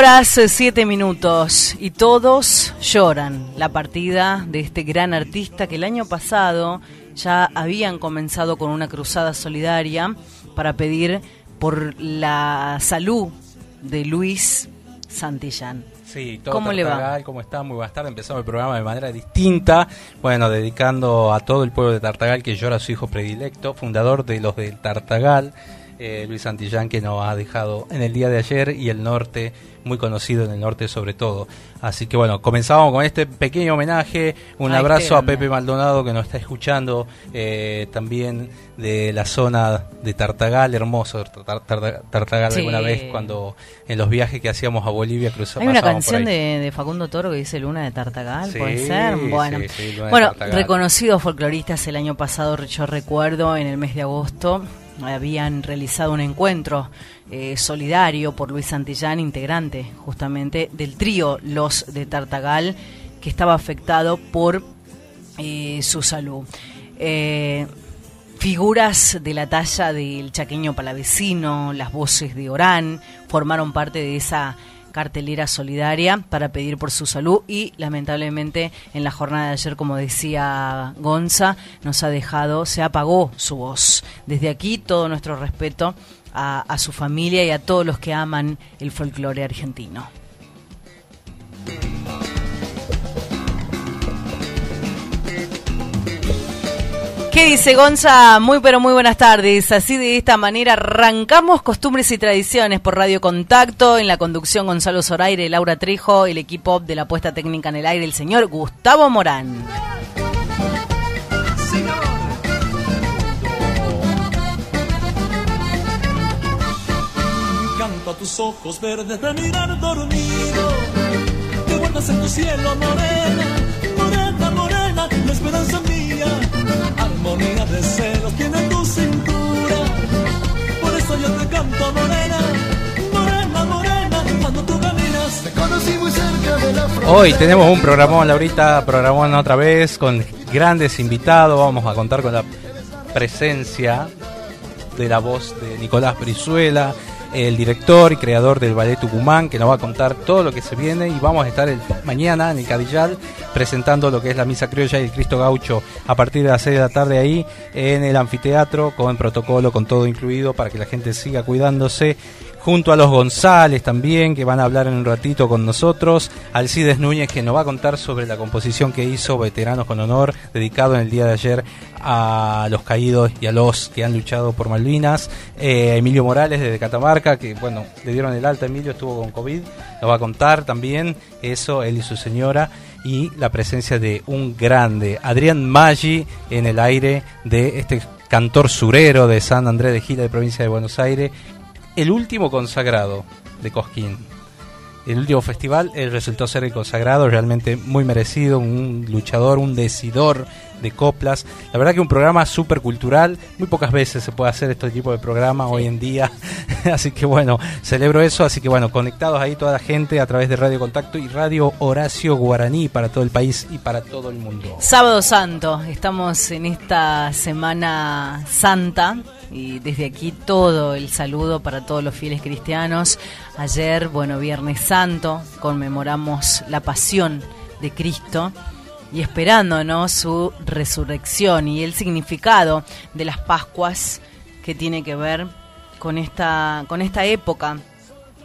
horas 7 minutos y todos lloran la partida de este gran artista que el año pasado ya habían comenzado con una cruzada solidaria para pedir por la salud de Luis Santillán. Sí, todo ¿Cómo le va? ¿Cómo está? Muy buenas tardes. Empezamos el programa de manera distinta. Bueno, dedicando a todo el pueblo de Tartagal que llora a su hijo predilecto, fundador de los del Tartagal, eh, Luis Santillán, que nos ha dejado en el día de ayer y el norte, muy conocido en el norte sobre todo. Así que bueno, comenzamos con este pequeño homenaje. Un abrazo a Pepe Maldonado que nos está escuchando eh, también de la zona de Tartagal, hermoso Tartagal alguna vez cuando en los viajes que hacíamos a Bolivia cruzamos. Hay una canción de, Facundo Toro que dice Luna de Tartagal, puede ser. Bueno, bueno reconocidos folcloristas el año pasado, yo recuerdo en el mes de agosto habían realizado un encuentro eh, solidario por Luis Santillán, integrante justamente del trío Los de Tartagal, que estaba afectado por eh, su salud. Eh, figuras de la talla del chaqueño palavecino, las voces de Orán, formaron parte de esa cartelera solidaria para pedir por su salud y lamentablemente en la jornada de ayer, como decía Gonza, nos ha dejado, se apagó su voz. Desde aquí todo nuestro respeto a, a su familia y a todos los que aman el folclore argentino. ¿Qué dice Gonza? Muy pero muy buenas tardes. Así de esta manera arrancamos costumbres y tradiciones por Radio Contacto. En la conducción Gonzalo Zoraire, Laura Trejo, el equipo de la puesta técnica en el aire, el señor Gustavo Morán. Tus ojos verdes de mirar dormido, guardas en tu cielo morena, armonía de celos tiene tu cintura. Por eso yo te canto morena, morena, morena, cuando tú caminas. Te conocí muy cerca de la frontera. Hoy tenemos un programón, Laurita, programón otra vez con grandes invitados. Vamos a contar con la presencia de la voz de Nicolás Brizuela, el director y creador del Ballet Tucumán, que nos va a contar todo lo que se viene y vamos a estar mañana en el Cadillal presentando lo que es la Misa Criolla y el Cristo Gaucho a partir de las 6 de la tarde ahí en el anfiteatro con protocolo, con todo incluido para que la gente siga cuidándose junto a los González también, que van a hablar en un ratito con nosotros, Alcides Núñez, que nos va a contar sobre la composición que hizo Veteranos con Honor, dedicado en el día de ayer a los caídos y a los que han luchado por Malvinas, eh, Emilio Morales desde Catamarca, que bueno, le dieron el alta, Emilio estuvo con COVID, nos va a contar también eso, él y su señora, y la presencia de un grande, Adrián Maggi, en el aire de este cantor surero de San Andrés de Gila de provincia de Buenos Aires, el último consagrado de Cosquín. El último festival, él resultó ser el consagrado, realmente muy merecido, un luchador, un decidor de coplas. La verdad que un programa súper cultural, muy pocas veces se puede hacer este tipo de programa hoy en día. así que bueno, celebro eso, así que bueno, conectados ahí toda la gente a través de Radio Contacto y Radio Horacio Guaraní para todo el país y para todo el mundo. Sábado Santo, estamos en esta Semana Santa y desde aquí todo el saludo para todos los fieles cristianos. Ayer, bueno, Viernes Santo, conmemoramos la pasión de Cristo y esperándonos su resurrección y el significado de las Pascuas que tiene que ver con esta, con esta época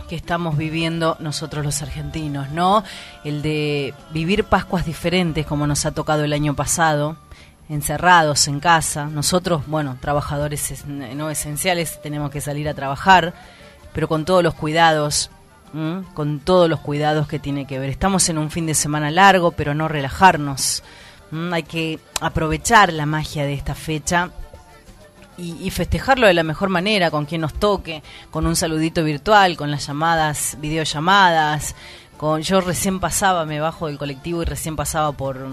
que estamos viviendo nosotros los argentinos, ¿no? El de vivir Pascuas diferentes como nos ha tocado el año pasado, encerrados en casa. Nosotros, bueno, trabajadores no esenciales, tenemos que salir a trabajar, pero con todos los cuidados, con todos los cuidados que tiene que ver. Estamos en un fin de semana largo, pero no relajarnos. Hay que aprovechar la magia de esta fecha y, y, festejarlo de la mejor manera, con quien nos toque, con un saludito virtual, con las llamadas, videollamadas. Con, yo recién pasaba, me bajo del colectivo y recién pasaba por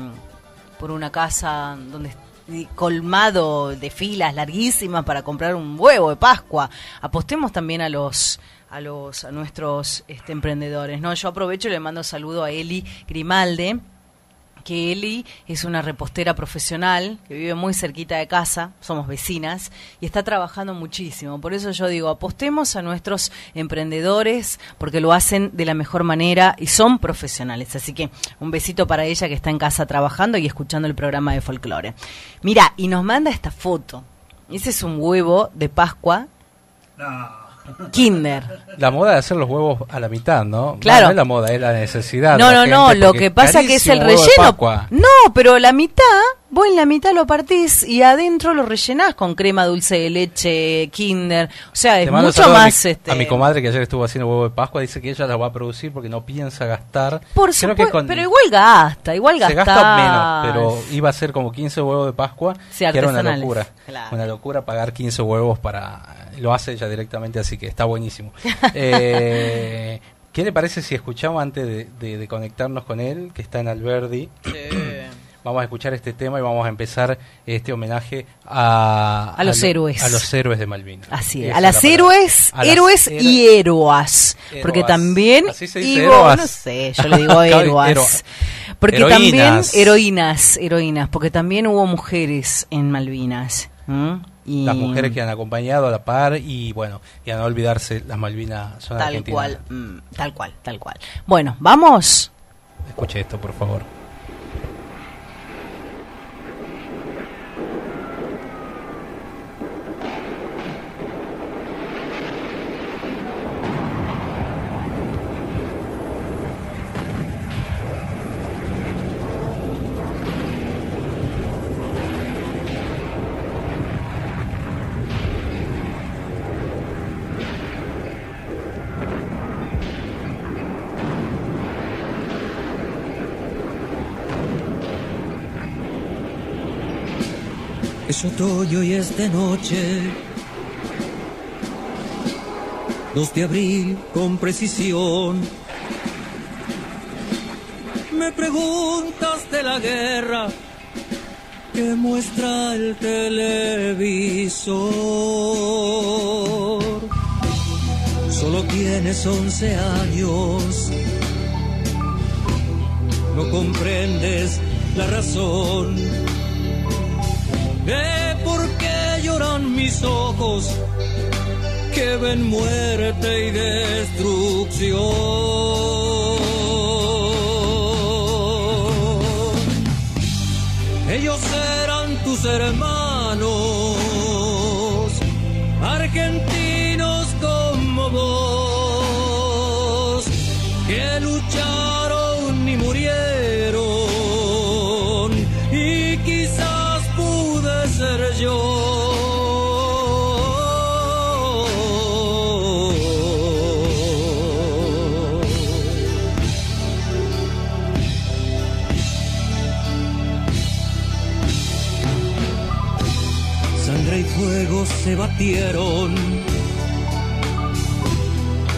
por una casa donde colmado de filas larguísimas para comprar un huevo de Pascua. Apostemos también a los a los a nuestros este, emprendedores. No, yo aprovecho y le mando saludo a Eli Grimalde, que Eli es una repostera profesional que vive muy cerquita de casa, somos vecinas, y está trabajando muchísimo. Por eso yo digo, apostemos a nuestros emprendedores porque lo hacen de la mejor manera y son profesionales. Así que un besito para ella que está en casa trabajando y escuchando el programa de folclore. Mira, y nos manda esta foto. Ese es un huevo de Pascua. Kinder. La moda de hacer los huevos a la mitad, ¿no? Claro. No, es la moda, es la necesidad. No, no, no, lo que pasa que es el relleno. No, pero la mitad, vos en la mitad lo partís y adentro lo rellenás con crema dulce de leche, Kinder. O sea, es mucho saludos a mi- más este A mi comadre que ayer estuvo haciendo huevo de Pascua, dice que ella la va a producir porque no piensa gastar. Por Creo que supuesto, con- pero igual gasta, igual se gasta. gasta menos, pero iba a ser como 15 huevos de Pascua, Sí, que era una locura. claro. Una locura pagar 15 huevos para... Lo hace ella directamente, así que está buenísimo. Eh, ¿Qué le parece si escuchamos antes de, de- de conectarnos con él, que está en Alberdi? Vamos a escuchar este tema y vamos a empezar este homenaje a, A los lo- héroes. A los héroes de Malvinas. Así es, a las la héroes, A las héroes héroes- y héroas. Porque también, Así se dice, no sé, yo le digo héroas. Porque Heroínas. también, heroínas, heroínas, porque también hubo mujeres en Malvinas. Las mujeres que han acompañado a la par y bueno, y a no olvidarse, las Malvinas son Tal argentinas. cual, mm, tal cual, tal cual. Bueno, vamos. Escuche esto, por favor. Es otoño y es de noche. 2 de abril con precisión. Me preguntas de la guerra que muestra el televisor. Solo tienes 11 años. No comprendes la razón de por qué lloran mis ojos que ven muerte y destrucción. Ellos eran tus hermanos, se batieron,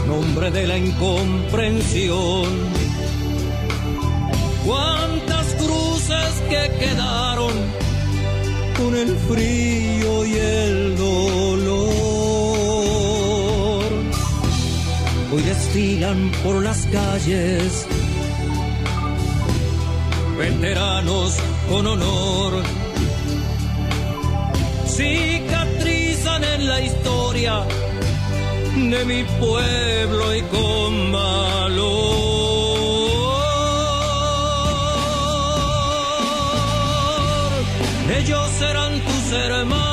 nombre de la incomprensión. Cuántas cruces que quedaron con el frío y el dolor. Hoy desfilan por las calles veteranos con honor de mi pueblo y con valor. Ellos serán tus hermanos,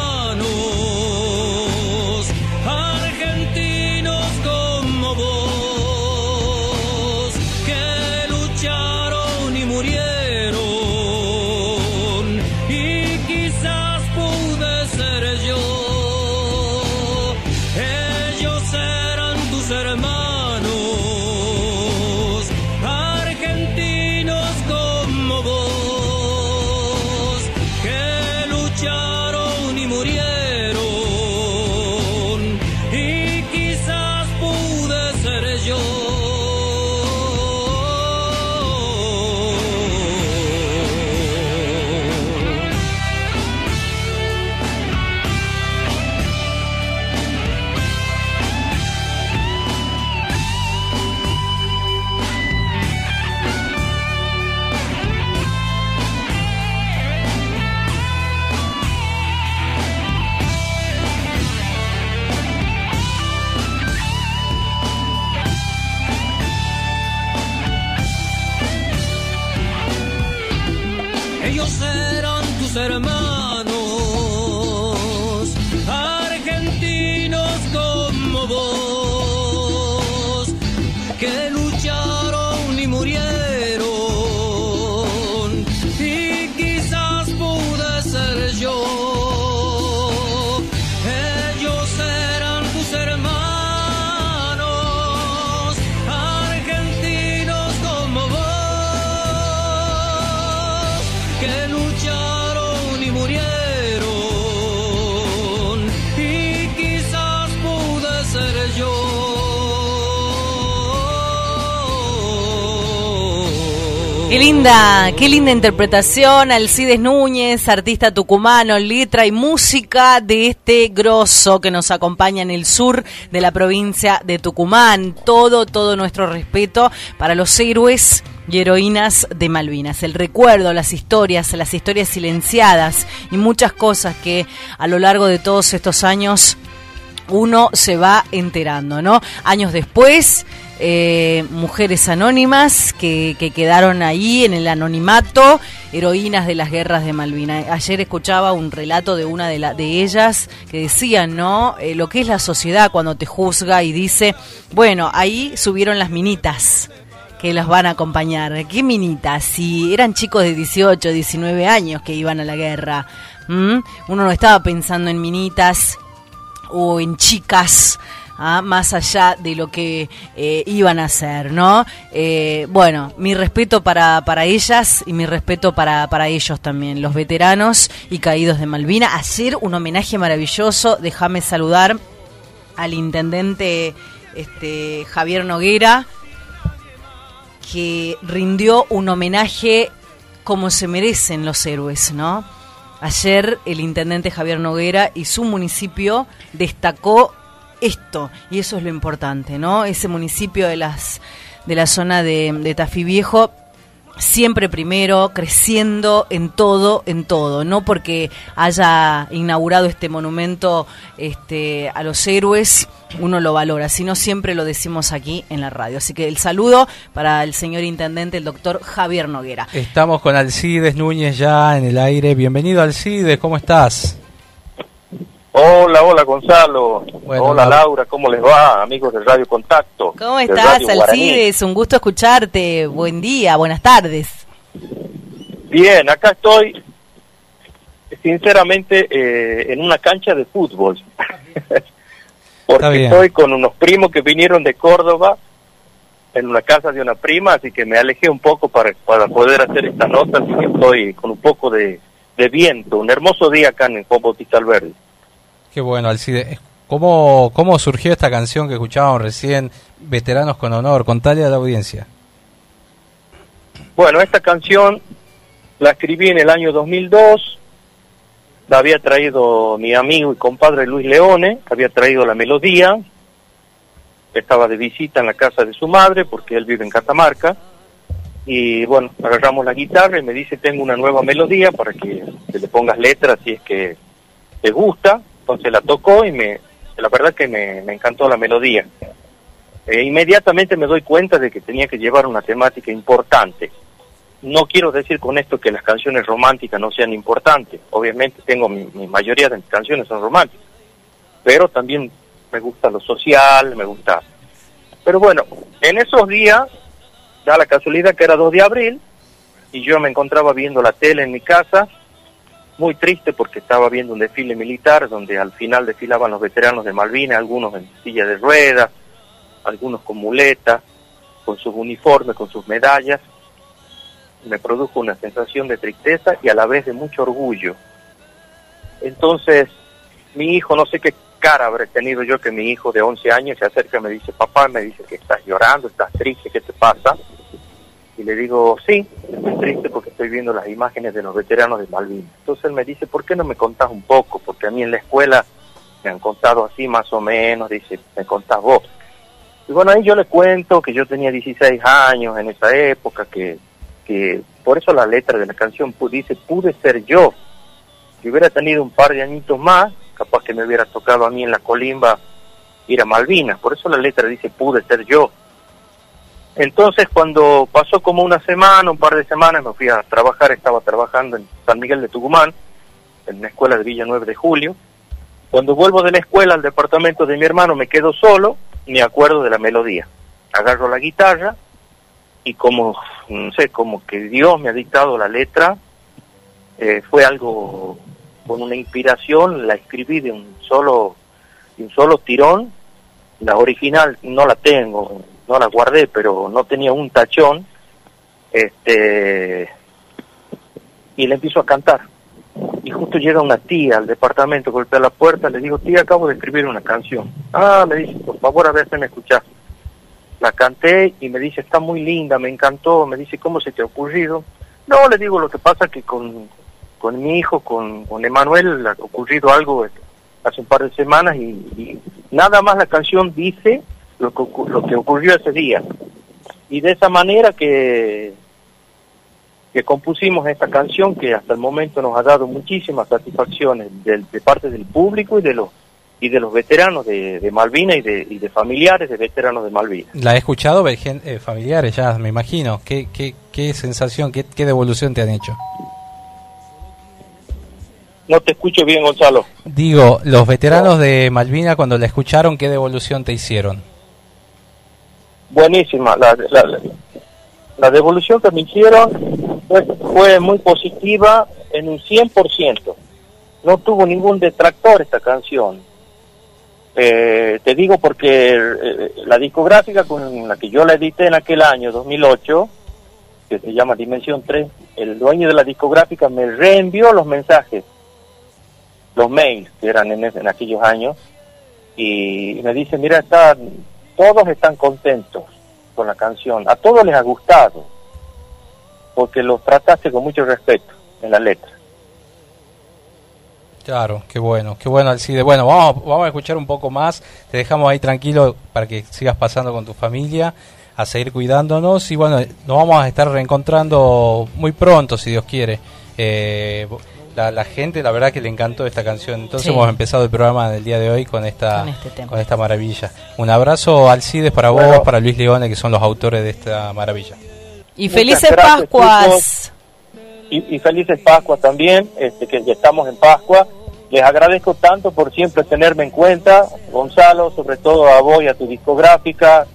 linda, qué linda interpretación, Alcides Núñez, artista tucumano, letra y música de este grosso que nos acompaña en el sur de la provincia de Tucumán. Todo, todo nuestro respeto para los héroes y heroínas de Malvinas. El recuerdo, las historias, las historias silenciadas y muchas cosas que a lo largo de todos estos años uno se va enterando, ¿no? Años después, eh, mujeres anónimas que, que quedaron ahí en el anonimato, heroínas de las guerras de Malvinas. Ayer escuchaba un relato de una de, de ellas que decían, ¿no? Eh, lo que es la sociedad cuando te juzga y dice, bueno, ahí subieron las minitas que las van a acompañar. ¿Qué minitas? Si eran chicos de 18, 19 años que iban a la guerra. Uno no estaba pensando en minitas o en chicas, ¿ah? más allá de lo que eh, iban a hacer, ¿no? Eh, bueno, mi respeto para, para ellas y mi respeto para, para ellos también, los veteranos y caídos de Malvina. Ayer un homenaje maravilloso, déjame saludar al intendente este, Javier Noguera, que rindió un homenaje como se merecen los héroes, ¿no? Ayer el intendente Javier Noguera y su municipio destacó esto, y eso es lo importante, ¿no? Ese municipio de las de la zona de, Tafí Viejo siempre primero, creciendo en todo, en todo, no porque haya inaugurado este monumento este, a los héroes, uno lo valora, sino siempre lo decimos aquí en la radio. Así que el saludo para el señor intendente, el doctor Javier Noguera. Estamos con Alcides Núñez ya en el aire. Bienvenido Alcides, ¿cómo estás? Hola, hola Gonzalo. Bueno, hola la- Laura, ¿cómo les va? Amigos de Radio Contacto. ¿Cómo estás. Alcides? Un gusto escucharte. Buen día, buenas tardes. Bien, acá estoy, sinceramente, eh, en una cancha de fútbol. Porque estoy con unos primos que vinieron de Córdoba en una casa de una prima, así que me alejé un poco para, para poder hacer esta nota, así que estoy con un poco de, de viento. Un hermoso día acá en Juan Bautista Alberdi. Qué bueno, Alcides. ¿Cómo, ¿Cómo surgió esta canción que escuchábamos recién, Veteranos con Honor? Contale a la audiencia. Bueno, esta canción la escribí en el año 2002, la había traído mi amigo y compadre Luis Leone, había traído la melodía, estaba de visita en la casa de su madre porque él vive en Catamarca, y bueno, agarramos la guitarra y me dice tengo una nueva melodía para que, que le pongas letras si es que te gusta, entonces la tocó y me, la verdad que me, me encantó la melodía. Eh, inmediatamente me doy cuenta de que tenía que llevar una temática importante. No quiero decir con esto que las canciones románticas no sean importantes. Obviamente tengo mi, mayoría de mis canciones son románticas. Pero también me gusta lo social, me gusta... Pero bueno, en esos días, da la casualidad que era 2 de abril, y yo me encontraba viendo la tele en mi casa, muy triste porque estaba viendo un desfile militar donde al final desfilaban los veteranos de Malvinas, algunos en silla de ruedas, algunos con muletas, con sus uniformes, con sus medallas. Me produjo una sensación de tristeza y a la vez de mucho orgullo. Entonces, mi hijo, no sé qué cara habré tenido yo que mi hijo de 11 años se acerca y me dice, papá, me dice que estás llorando, estás triste, ¿qué te pasa? Y le digo, sí, estoy triste porque estoy viendo las imágenes de los veteranos de Malvinas. Entonces él me dice, ¿por qué no me contás un poco? Porque a mí en la escuela me han contado así más o menos, dice, me contás vos. Y bueno, ahí yo le cuento que yo tenía 16 años en esa época, que, que por eso la letra de la canción dice, pude ser yo. Si hubiera tenido un par de añitos más, capaz que me hubiera tocado a mí en la colimba ir a Malvinas. Por eso la letra dice, pude ser yo. Entonces cuando pasó como una semana, un par de semanas, me fui a trabajar, estaba trabajando en San Miguel de Tucumán, en la escuela de Villa 9 de Julio. Cuando vuelvo de la escuela al departamento de mi hermano me quedo solo, me acuerdo de la melodía. Agarro la guitarra y como, no sé, como que Dios me ha dictado la letra, eh, fue algo con una inspiración, la escribí de un solo, de un solo tirón, la original no la tengo, no la guardé, pero no tenía un tachón, este, y le empiezo a cantar. Y justo llega una tía al departamento, golpea la puerta, le digo, tía, acabo de escribir una canción. Ah, me dice, por favor, a ver si me escuchás. La canté y me dice, está muy linda, me encantó, me dice, ¿cómo se te ha ocurrido? No, le digo, lo que pasa que con, con mi hijo, con, con Emanuel, ha ocurrido algo hace un par de semanas y nada más la canción dice lo que, lo que ocurrió ese día. Y de esa manera que, que compusimos esta canción que hasta el momento nos ha dado muchísimas satisfacciones del- de, parte del público y de los y de los veteranos de, de Malvinas y de, y de familiares de veteranos de Malvinas. La he escuchado, eh, familiares ya, me imagino. ¿Qué, qué, qué sensación, qué, qué devolución te han hecho? No te escucho bien, Gonzalo. Digo, los veteranos de Malvina cuando la escucharon, ¿qué devolución te hicieron? Buenísima. La, la, la- devolución que me hicieron fue, fue muy positiva en un 100%. No tuvo ningún detractor esta canción. Eh, te digo porque eh, la discográfica con la que yo la edité en aquel año, 2008, que se llama Dimensión 3, el dueño de la discográfica me reenvió los mensajes, los mails que eran en aquellos años, y me dice, mira, está, todos están contentos con la canción, a todos les ha gustado, porque los trataste con mucho respeto en la letra. Claro, qué bueno, qué bueno Alcide. Bueno, vamos, vamos a escuchar un poco más. Te dejamos ahí tranquilo para que sigas pasando con tu familia, a seguir cuidándonos y bueno, nos vamos a estar reencontrando muy pronto, si Dios quiere. Eh, la, la gente, la verdad que le encantó esta canción. Entonces Sí. hemos empezado el programa del día de hoy con esta, Con este con esta maravilla. Un abrazo Alcides para vos, para Luis Leone, que son los autores de esta maravilla. Y Muchas felices gracias, Pascuas. y, y felices Pascua también, este, que ya estamos en Pascua. Les agradezco tanto por siempre tenerme en cuenta, Gonzalo, sobre todo a vos y a tu discográfica,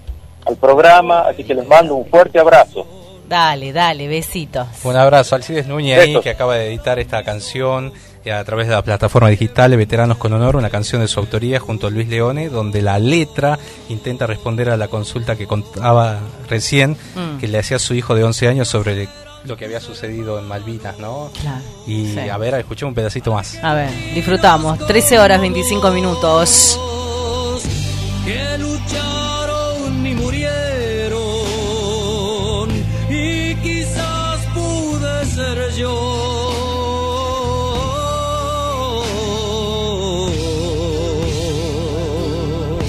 al programa, así que les mando un fuerte abrazo. Dale, dale, besitos. Un abrazo, Alcides Núñez ahí, que acaba de editar esta canción eh, a través de la plataforma digital de Veteranos con Honor, una canción de su autoría junto a Luis Leone, donde la letra intenta responder a la consulta que contaba recién, Mm. que le hacía su hijo de 11 años sobre lo que había sucedido en Malvinas, ¿no? Claro. Y Sí. a ver, escuchemos un pedacito más. A ver, disfrutamos. 13 horas 25 minutos. que lucharon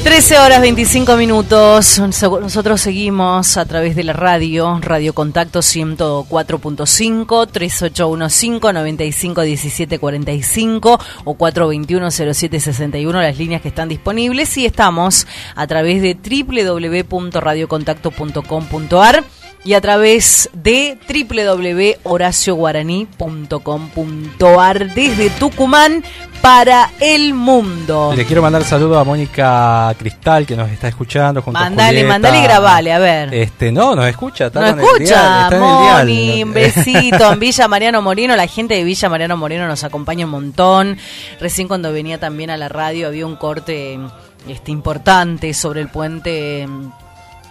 13 horas 25 minutos. Nosotros seguimos a través de la radio, Radio Contacto 104.5, 3815-951745 o 421-0761, las líneas que están disponibles. Y estamos a través de www.radiocontacto.com.ar y a través de www.horacioguaraní.com.ar desde Tucumán para el mundo. Le quiero mandar saludo a Mónica Cristal, que nos está escuchando junto Mandale, a Julieta. mandale y grabale, a ver. Este, no, nos escucha. está No con el dial, escucha, en el Moni, dial. un besito en Villa Mariano Moreno, la gente de Villa Mariano Moreno nos acompaña un montón. Recién cuando venía también a la radio había un corte este importante sobre el puente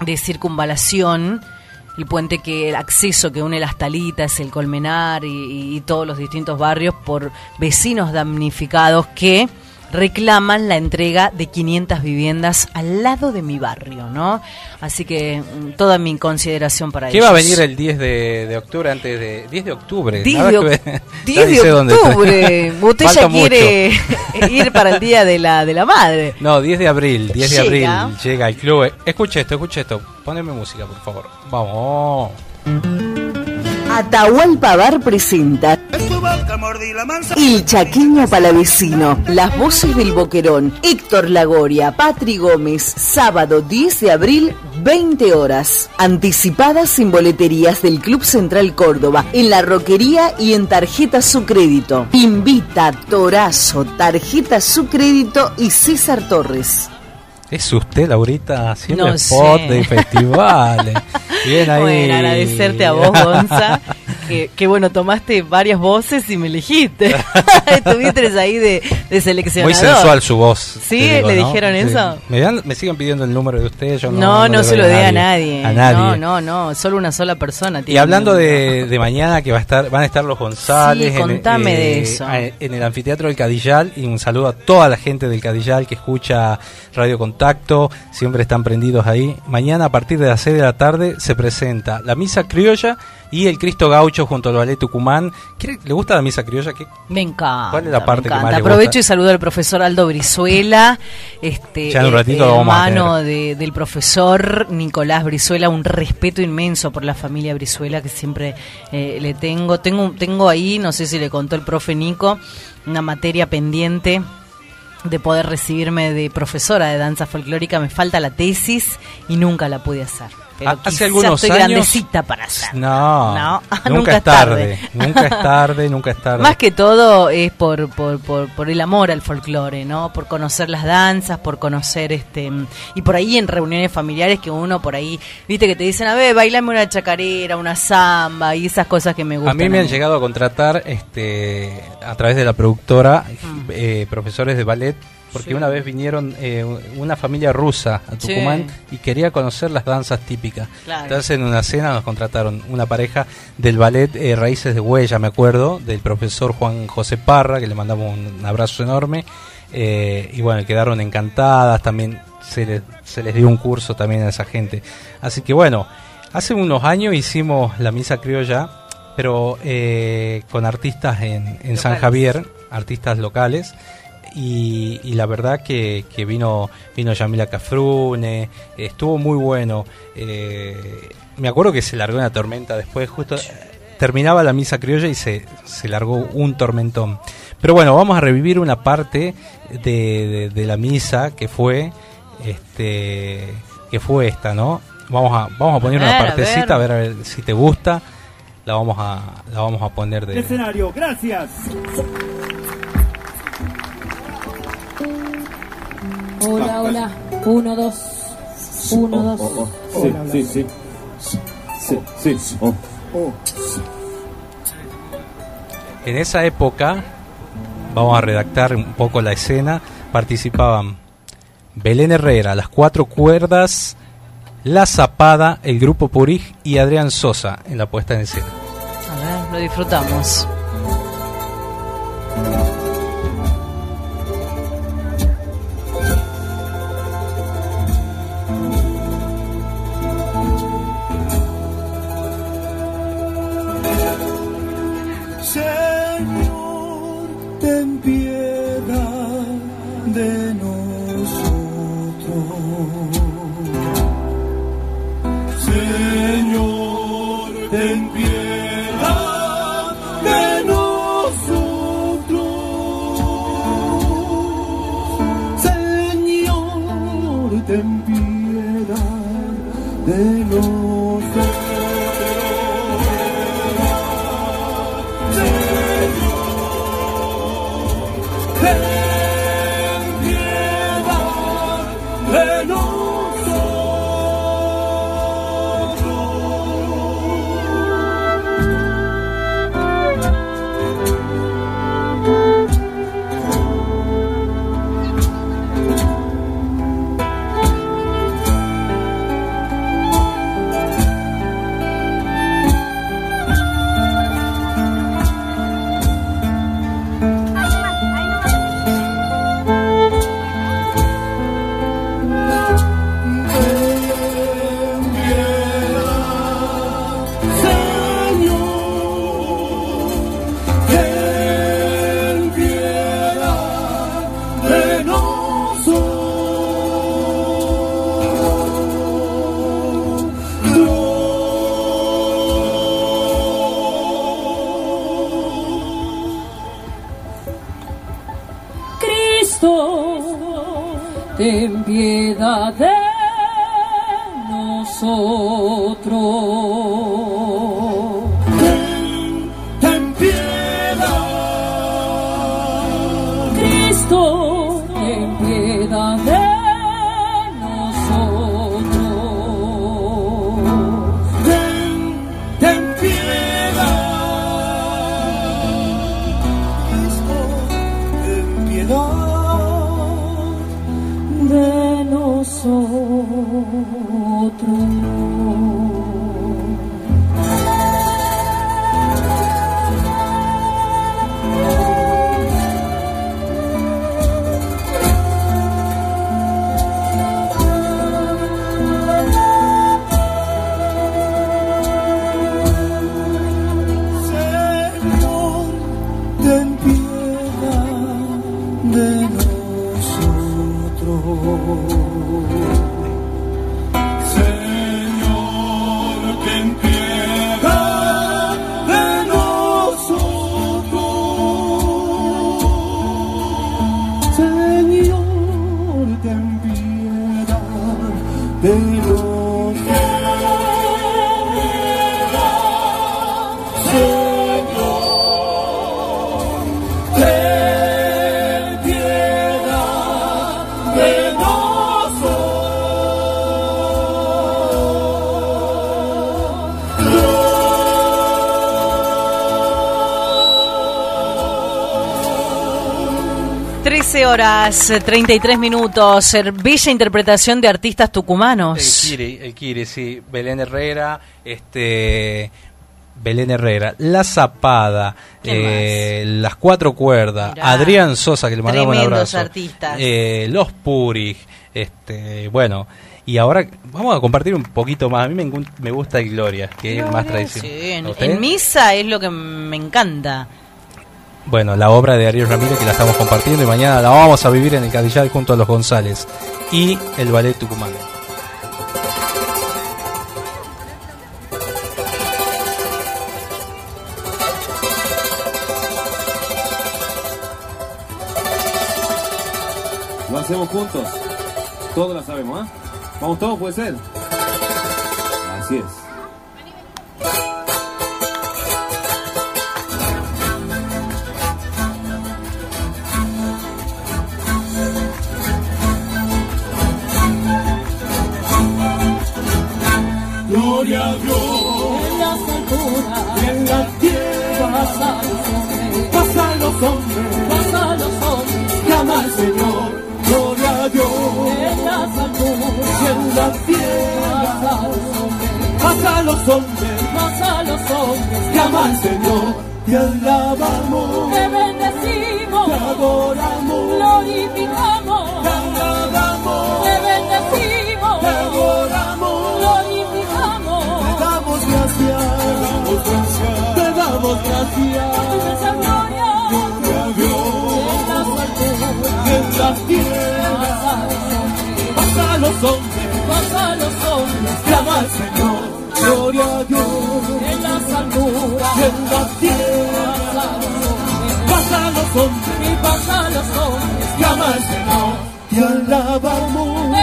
de circunvalación, el puente que el acceso que une las Talitas, el Colmenar y, y todos los distintos barrios por vecinos damnificados que reclaman la entrega de 500 viviendas al lado de mi barrio, ¿no? Así que mm, toda mi consideración para ¿Qué ellos. va a venir el 10 de, de octubre antes de 10 de octubre? 10 Nada de, que oc- ver. 10 Ya de octubre. Usted ya quiere ir para el día de la de la madre. No, 10 de abril, 10 de Llega. abril llega el club. Escuche esto, escuche esto. Poneme música, por favor. Vamos. Atahualpa Bar presenta El Chaqueño Palavecino, las voces del Boquerón, Héctor Lagoria, Patri Gómez, sábado 10 de abril, 20 horas. Anticipadas en boleterías del Club Central Córdoba, en la Roquería y en Tarjeta Su Crédito. Invita Torazo, Tarjeta Su Crédito y César Torres. Es usted, Laurita, haciendo spot de festivales. Bien ahí. Bueno, agradecerte a vos, Gonza. que, bueno, tomaste varias voces y me elegiste. Estuviste ahí de, de, seleccionador. Muy sensual su voz. ¿Sí? ¿Le dijeron eso? Me, siguen pidiendo el número de ustedes. Yo no, no, se lo dé a nadie. a nadie. No, no, no. Solo una sola persona. y hablando de, de, mañana, que va a estar, van a estar los González. Sí, contame en, de eh, eso. En el anfiteatro del Cadillal. Y un saludo a toda la gente del Cadillal que escucha Radio Contacto. Siempre están prendidos ahí. Mañana, a partir de las 6 de la tarde, se presenta la misa criolla y el Cristo Gaucho junto al Ballet Tucumán. ¿Le gusta la misa criolla? ¿Qué? Me encanta. ¿Cuál es la parte que más le Aprovecho y saludo al profesor Aldo Brizuela, este, ya un ratito hermano de, del profesor Nicolás Brizuela, un respeto inmenso por la familia Brizuela que siempre eh, le tengo. Tengo tengo ahí, no sé si le contó el profe Nico, una materia pendiente de poder recibirme de profesora de danza folclórica, me falta la tesis y nunca la pude hacer. Hace algunos estoy años. grandecita para hacer. No, nunca, es tarde. nunca es tarde, nunca es tarde. Más que todo es por, por, por, el amor al folclore, ¿no? Por conocer las danzas, por conocer este. Y por ahí en reuniones familiares que uno por ahí, viste que te dicen, a ver, bailame una chacarera, una samba y esas cosas que me gustan. A mí me han llegado a contratar este a través de la productora mm. eh, profesores de ballet porque una vez vinieron eh, una familia rusa a Tucumán y quería conocer las danzas típicas. Entonces en una cena nos contrataron una pareja del ballet eh, Raíces de Huella, me acuerdo, del profesor Juan José Parra, que le mandamos un abrazo enorme. Eh, y bueno, quedaron encantadas, también se, se les dio un curso también a esa gente. Así que bueno, hace unos años hicimos la misa criolla, pero con artistas en, en San Javier, artistas locales y, la verdad que, vino vino Yamila Cafrune, estuvo muy bueno. Eh, me acuerdo que se largó una tormenta después, justo terminaba la misa criolla y se, se largó un tormentón. Pero bueno, vamos a revivir una parte de, de, la misa que fue este que fue esta, ¿no? Vamos a vamos a poner una partecita a ver. a ver si te gusta. La vamos a la vamos a poner de escenario. Gracias. Hola, hola. Uno, dos. Uno, dos. Oh, oh. Sí, sí, sí. Sí, sí. Oh. En esa época, vamos a redactar un poco la escena, participaban Belén Herrera, las cuatro cuerdas, La Zapada, el grupo Purig y Adrián Sosa en la puesta en escena. A ver, lo disfrutamos. be horas, eh, 33 minutos. eh, Bella interpretación de artistas El tucumanos. Kiri, el Kiri, sí. Belén Herrera, este. Belén Herrera, La Zapada, eh, Las Cuatro Cuerdas, Mirá. Adrián Sosa, que le mandamos un abrazo. artistas. eh, Los Purig, este, bueno. Y ahora vamos a compartir un poquito más. A mí me, gusta Gloria, que es más tradicional. Sí, en misa es lo que me encanta. Bueno, la obra de Ariel Ramírez que la estamos compartiendo y mañana la vamos a vivir en el Cadillal junto a los González y el Ballet Tucumán. Lo hacemos juntos. Todos la sabemos, ¿ah? Vamos todos, puede ser. Así es. Gloria a Dios. En las alturas, en la tierra. pasa los hombres, Pasa los hombres, pasa los hombres, llama al Señor. Gloria a Dios. En las alturas, en la tierra. pasa los hombres, Pasa los hombres, pasa los hombres, llama al Señor. Te alabamos, te bendecimos, te adoramos, glorificamos, te alabamos, te bendecimos, te adoramos. Te damos gracias. Esa gloria Gloria a Dios en las alturas, en la tierra. pasa los hombres, Pasa los hombres. Gloria y al Señor. Te alabamos,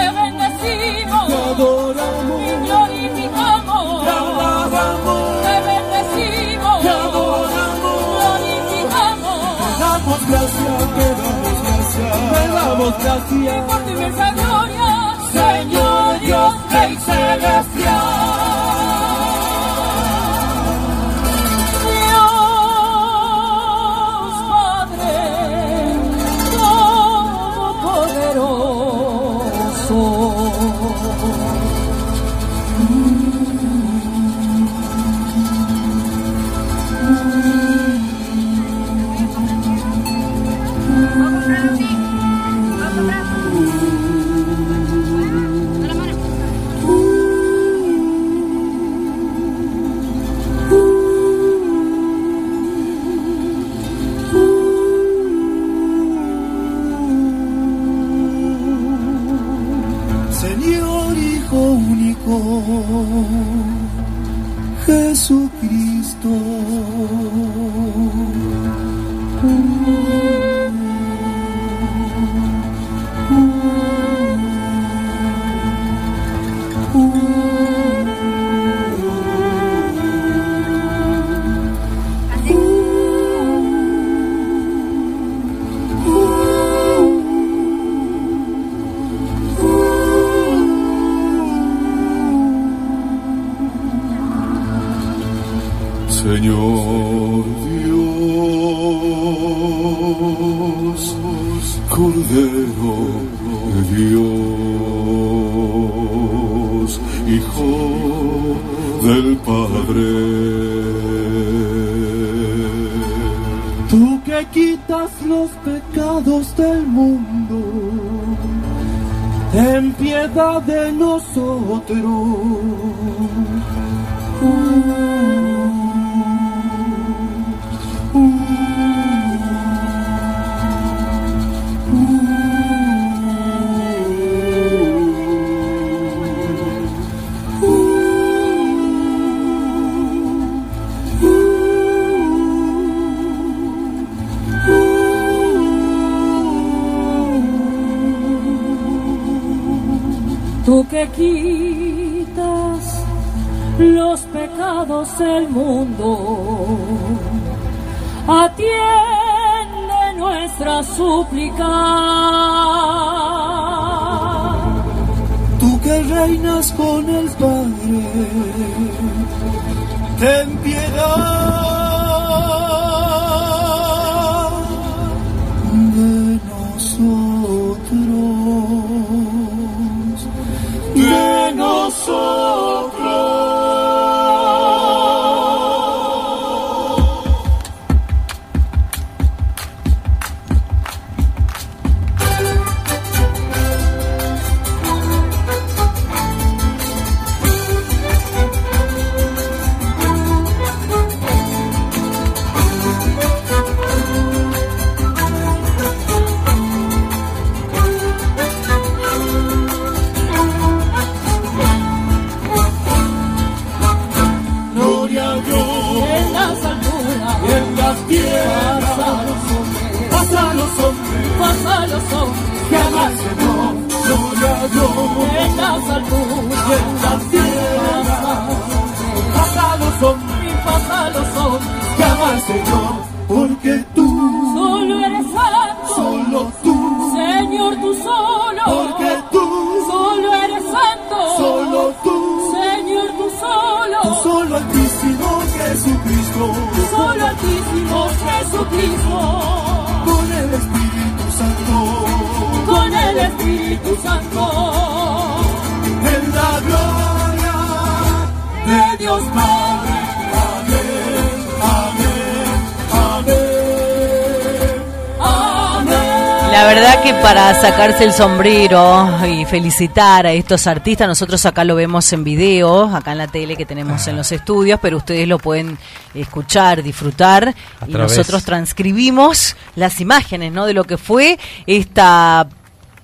te damos gracias. Por tu inmensa gloria, Señor Dios Rey Celestial. Jesucristo. Por Dios, Cordero de Dios, Hijo del Padre. Tú que quitas los pecados del mundo, ten piedad de nosotros. Del mundo, atiende nuestra súplica. Tú que reinas con el Padre, ten piedad el sombrero y felicitar a estos artistas, nosotros acá lo vemos en video, acá en la tele que tenemos en los estudios, pero ustedes lo pueden escuchar, disfrutar y través- nosotros transcribimos las imágenes, ¿no? De lo que fue esta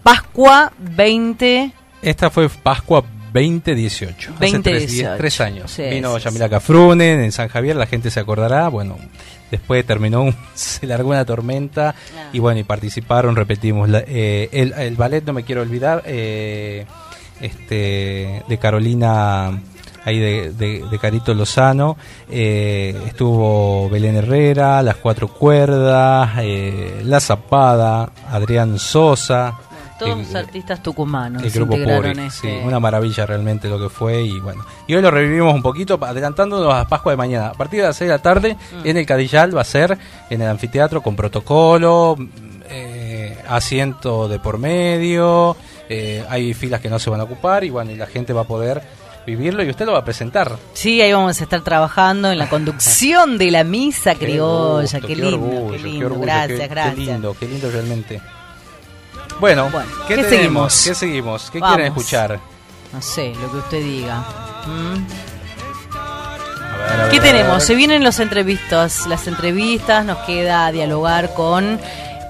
Pascua 20 Esta fue Pascua 2018. hace 2018. tres, años. Sí, Vino sí, Yamila Cafrunen en San Javier, la gente se acordará. Bueno, después terminó, un- se largó una tormenta. Y bueno, y participaron, repetimos. la- eh, el, ballet, no me quiero olvidar, eh, este de Carolina, ahí de, de- de Carito Lozano. eh, estuvo Belén Herrera, Las Cuatro Cuerdas, eh, La Zapada, Adrián Sosa. Todos el- artistas tucumanos el grupo Puri, este- sí, una maravilla realmente lo que fue y bueno. Y hoy lo revivimos un poquito, adelantándonos a Pascua de mañana. A partir de las 6 de la tarde Mm. en el Cadillal va a ser en el anfiteatro con protocolo, mm, eh, asiento de por medio, eh, hay filas que no se van a ocupar y bueno, y la gente va a poder vivirlo y usted lo va a presentar. Sí, ahí vamos a estar trabajando en la conducción de la misa Qué criolla. gusto, Qué, lindo, orgullo, qué qué lindo. gracias, gracias. Qué lindo, qué lindo realmente. Bueno, Bueno, ¿qué, ¿qué seguimos? ¿Qué seguimos? ¿Qué Vamos. quieren escuchar? No sé, lo que usted diga. ¿Mm? Ver, ¿Qué ver. tenemos? Se vienen los entrevistas, las entrevistas, nos queda dialogar con...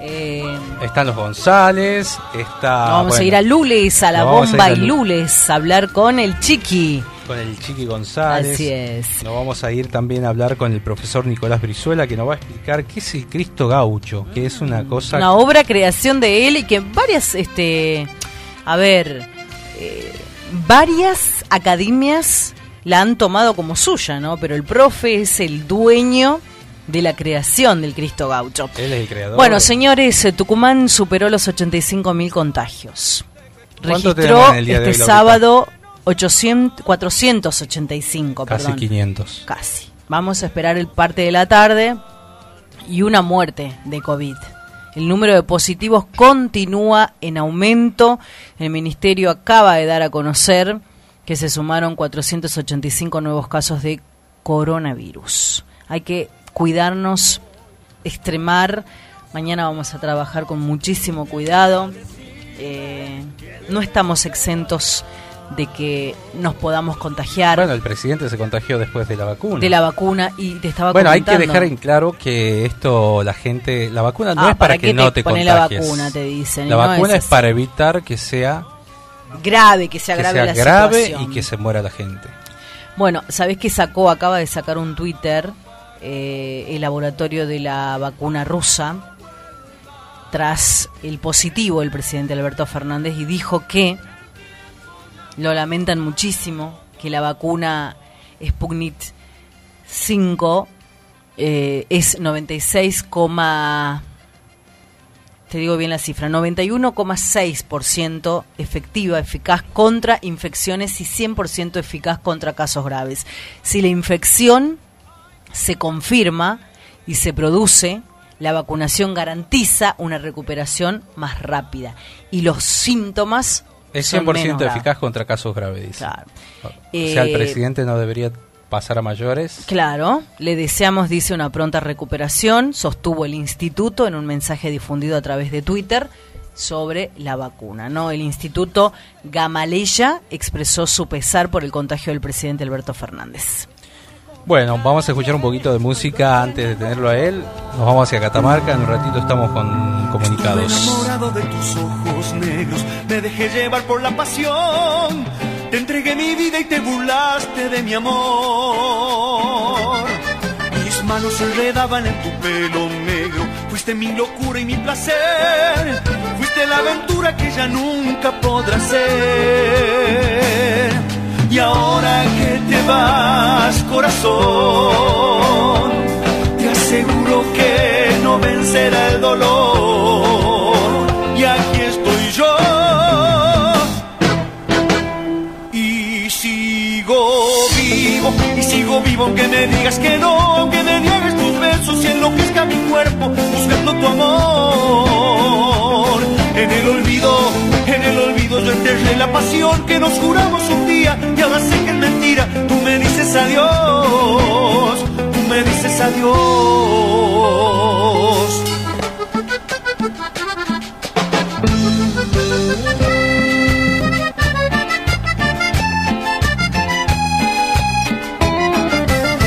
eh, Están los González, está... vamos a ir a Lules, a la a bomba y Lu- Lules, a hablar con el Chiqui. Con el Chiqui González. Así es. Nos vamos a ir también a hablar con el profesor Nicolás Brizuela, que nos va a explicar qué es el Cristo Gaucho, que es una cosa... Una obra creación de él y que varias, este, a ver, eh, varias academias la han tomado como suya, ¿no? Pero el profe es el dueño de la creación del Cristo Gaucho. Él es el creador. Bueno, señores, eh, Tucumán superó los 85.000 contagios. ¿Cuánto Registró tenemos en el día de este hoy, sábado 800, 485, Casi perdón. 500. Casi. Vamos a esperar el parte de la tarde y una muerte de COVID. El número de positivos continúa en aumento. El ministerio acaba de dar a conocer que se sumaron 485 nuevos casos de coronavirus. Hay que cuidarnos, extremar. Mañana vamos a trabajar con muchísimo cuidado. Eh, no estamos exentos de que nos podamos contagiar. Bueno, el presidente se contagió después de la vacuna. De la vacuna y te estaba Bueno, hay que dejar en claro que esto, la gente, la vacuna no Ah, es para, ¿para que no te te contagies. la vacuna, te dicen, La no vacuna es es, para evitar que sea, grave, que sea que grave sea la grave situación. y que se muera la gente. Bueno, ¿sabés que sacó, acaba de sacar un Twitter eh, el laboratorio de la vacuna rusa tras el positivo del presidente Alberto Fernández y dijo que lo lamentan muchísimo que la vacuna Sputnik 5 eh, es 96, te digo bien la cifra, 91,6% efectiva, eficaz contra infecciones y 100% eficaz contra casos graves. Si la infección se confirma y se produce, la vacunación garantiza una recuperación más rápida y los síntomas Es son 100% menos graves. eficaz contra casos graves, dice. Claro. O sea, el Eh, presidente no debería pasar a mayores. Claro, le deseamos, dice, una pronta recuperación, sostuvo el instituto en un mensaje difundido a través de Twitter sobre la vacuna. ¿no? El instituto Gamaleya expresó su pesar por el contagio del presidente Alberto Fernández. Bueno, vamos a escuchar un poquito de música antes de tenerlo a él. Nos vamos hacia Catamarca, en un ratito estamos con comunicados. enamorado de tus ojos negros, me dejé llevar por la pasión. Te entregué mi vida y te burlaste de mi amor. Mis manos se enredaban en tu pelo negro, fuiste mi locura y mi placer. Fuiste la aventura que ya nunca podrá ser. Y ahora que te vas, corazón, te aseguro que no vencerá el dolor. Y aquí estoy yo. Y sigo vivo, y sigo vivo aunque me digas que no, aunque me niegues tus besos y enloquezca mi cuerpo buscando tu amor. En el olvido, yo enterré la pasión que nos juramos un día y ahora sé que es mentira. Tú me dices adiós, tú me dices adiós.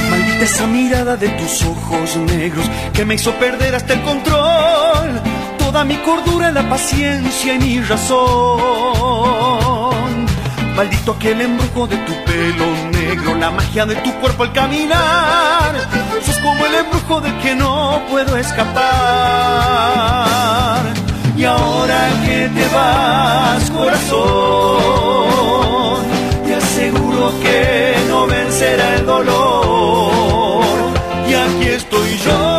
Maldita esa mirada de tus ojos negros que me hizo perder hasta el control. Toda mi cordura, la paciencia y mi razón. Maldito aquel embrujo de tu pelo negro, la magia de tu cuerpo al caminar. Sos como el embrujo de que no puedo escapar. Y ahora que te vas, corazón, te aseguro que no vencerá el dolor. Y aquí estoy yo.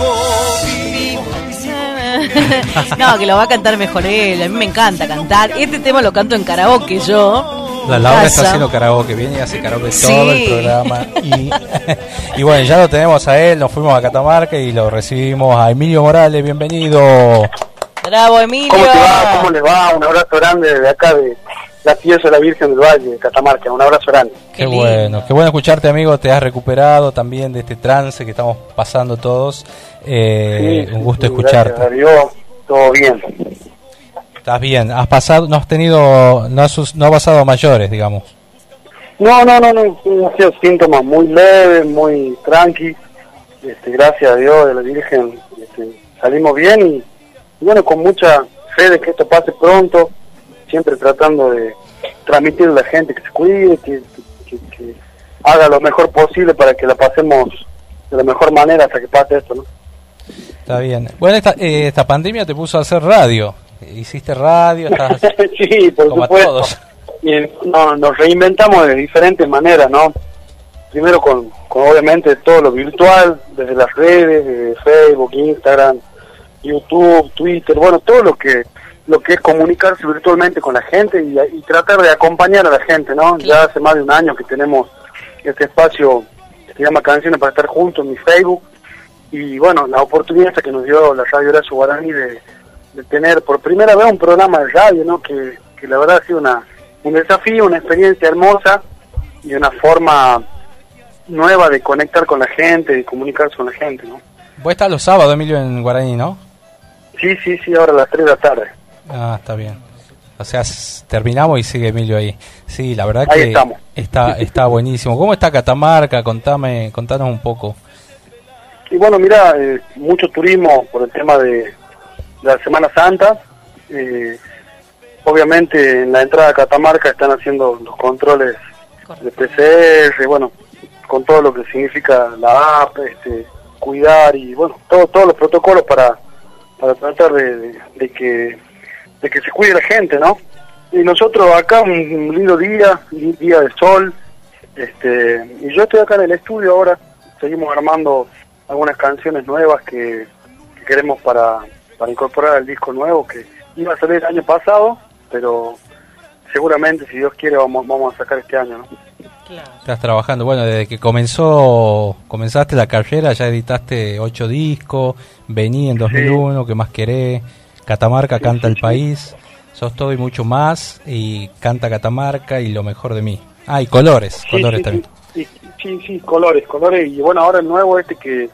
no, que lo va a cantar mejor él. A mí me encanta cantar. Este tema lo canto en karaoke yo. La Laura está haciendo karaoke, viene y hace karaoke Sí. todo el programa. Y, y bueno, ya lo tenemos a él, nos fuimos a Catamarca y lo recibimos a Emilio Morales, bienvenido. Bravo, Emilio. ¿Cómo te va? ¿Cómo le va? Un abrazo grande desde acá de la pieza de la Virgen del Valle, de Catamarca. Un abrazo grande. Qué, bueno, qué bueno escucharte amigo, te has recuperado también de este trance que estamos pasando todos. Eh, Sí, un gusto sí, escucharte. Gracias a Dios, todo bien. Estás bien, has pasado, no has tenido, no has, sus- no ha pasado mayores, digamos. No, no, no, no. Han sido síntomas muy leves, muy tranqui. Este, gracias a Dios, de la Virgen, este, salimos bien y, y bueno, con mucha fe de que esto pase pronto. Siempre tratando de transmitir a la gente que se cuide, que, que- que- que haga lo mejor posible para que la pasemos de la mejor manera hasta que pase esto, ¿no? Está bien. Bueno, esta, eh, esta pandemia te puso a hacer radio. Hiciste radio, estás sí, por como a supuesto. todos. Y no, nos reinventamos de diferentes maneras, ¿no? Primero con, con obviamente todo lo virtual, desde las redes, desde Facebook, Instagram, YouTube, Twitter, bueno, todo lo que lo que es comunicarse virtualmente con la gente y, y tratar de acompañar a la gente, ¿no? Ya hace más de un año que tenemos este espacio que se llama Canciones para estar juntos en mi Facebook y bueno, la oportunidad que nos dio la Radio Horacio Guaraní de, de tener por primera vez un programa de radio, ¿no? Que, que la verdad ha sido una, un desafío, una experiencia hermosa y una forma nueva de conectar con la gente, de comunicarse con la gente, ¿no? Vos estás los sábados, Emilio, en Guaraní, ¿no? Sí, sí, sí, ahora a las 3 de la tarde. Ah, está bien. O sea, terminamos y sigue Emilio ahí. Sí, la verdad Ahí que estamos. está está buenísimo. ¿Cómo está Catamarca? Contame, contanos un poco. Y bueno, mira, eh, mucho turismo por el tema de, de la Semana Santa. Eh, obviamente en la entrada a Catamarca están haciendo los controles de PCR, bueno, con todo lo que significa la app, este, cuidar y bueno, todo, todos los protocolos para, para tratar de, de- de que, de que se cuide la gente, ¿no? Y nosotros acá un, un lindo día, un día de sol, este, y yo estoy acá en el estudio ahora, seguimos armando algunas canciones nuevas que, que queremos para, para incorporar al disco nuevo que iba a salir el año pasado, pero seguramente si Dios quiere vamos, vamos a sacar este año, ¿no? Estás trabajando, bueno, desde que comenzó, comenzaste la carrera, ya editaste ocho discos, Vení en 2001, ¿qué más querés? Catamarca canta el país, sos todo y mucho más, y canta Catamarca y lo mejor de mí. Ah, y colores, Sí, colores sí, también. Sí, sí, sí, colores, colores. Y bueno, ahora el nuevo este que,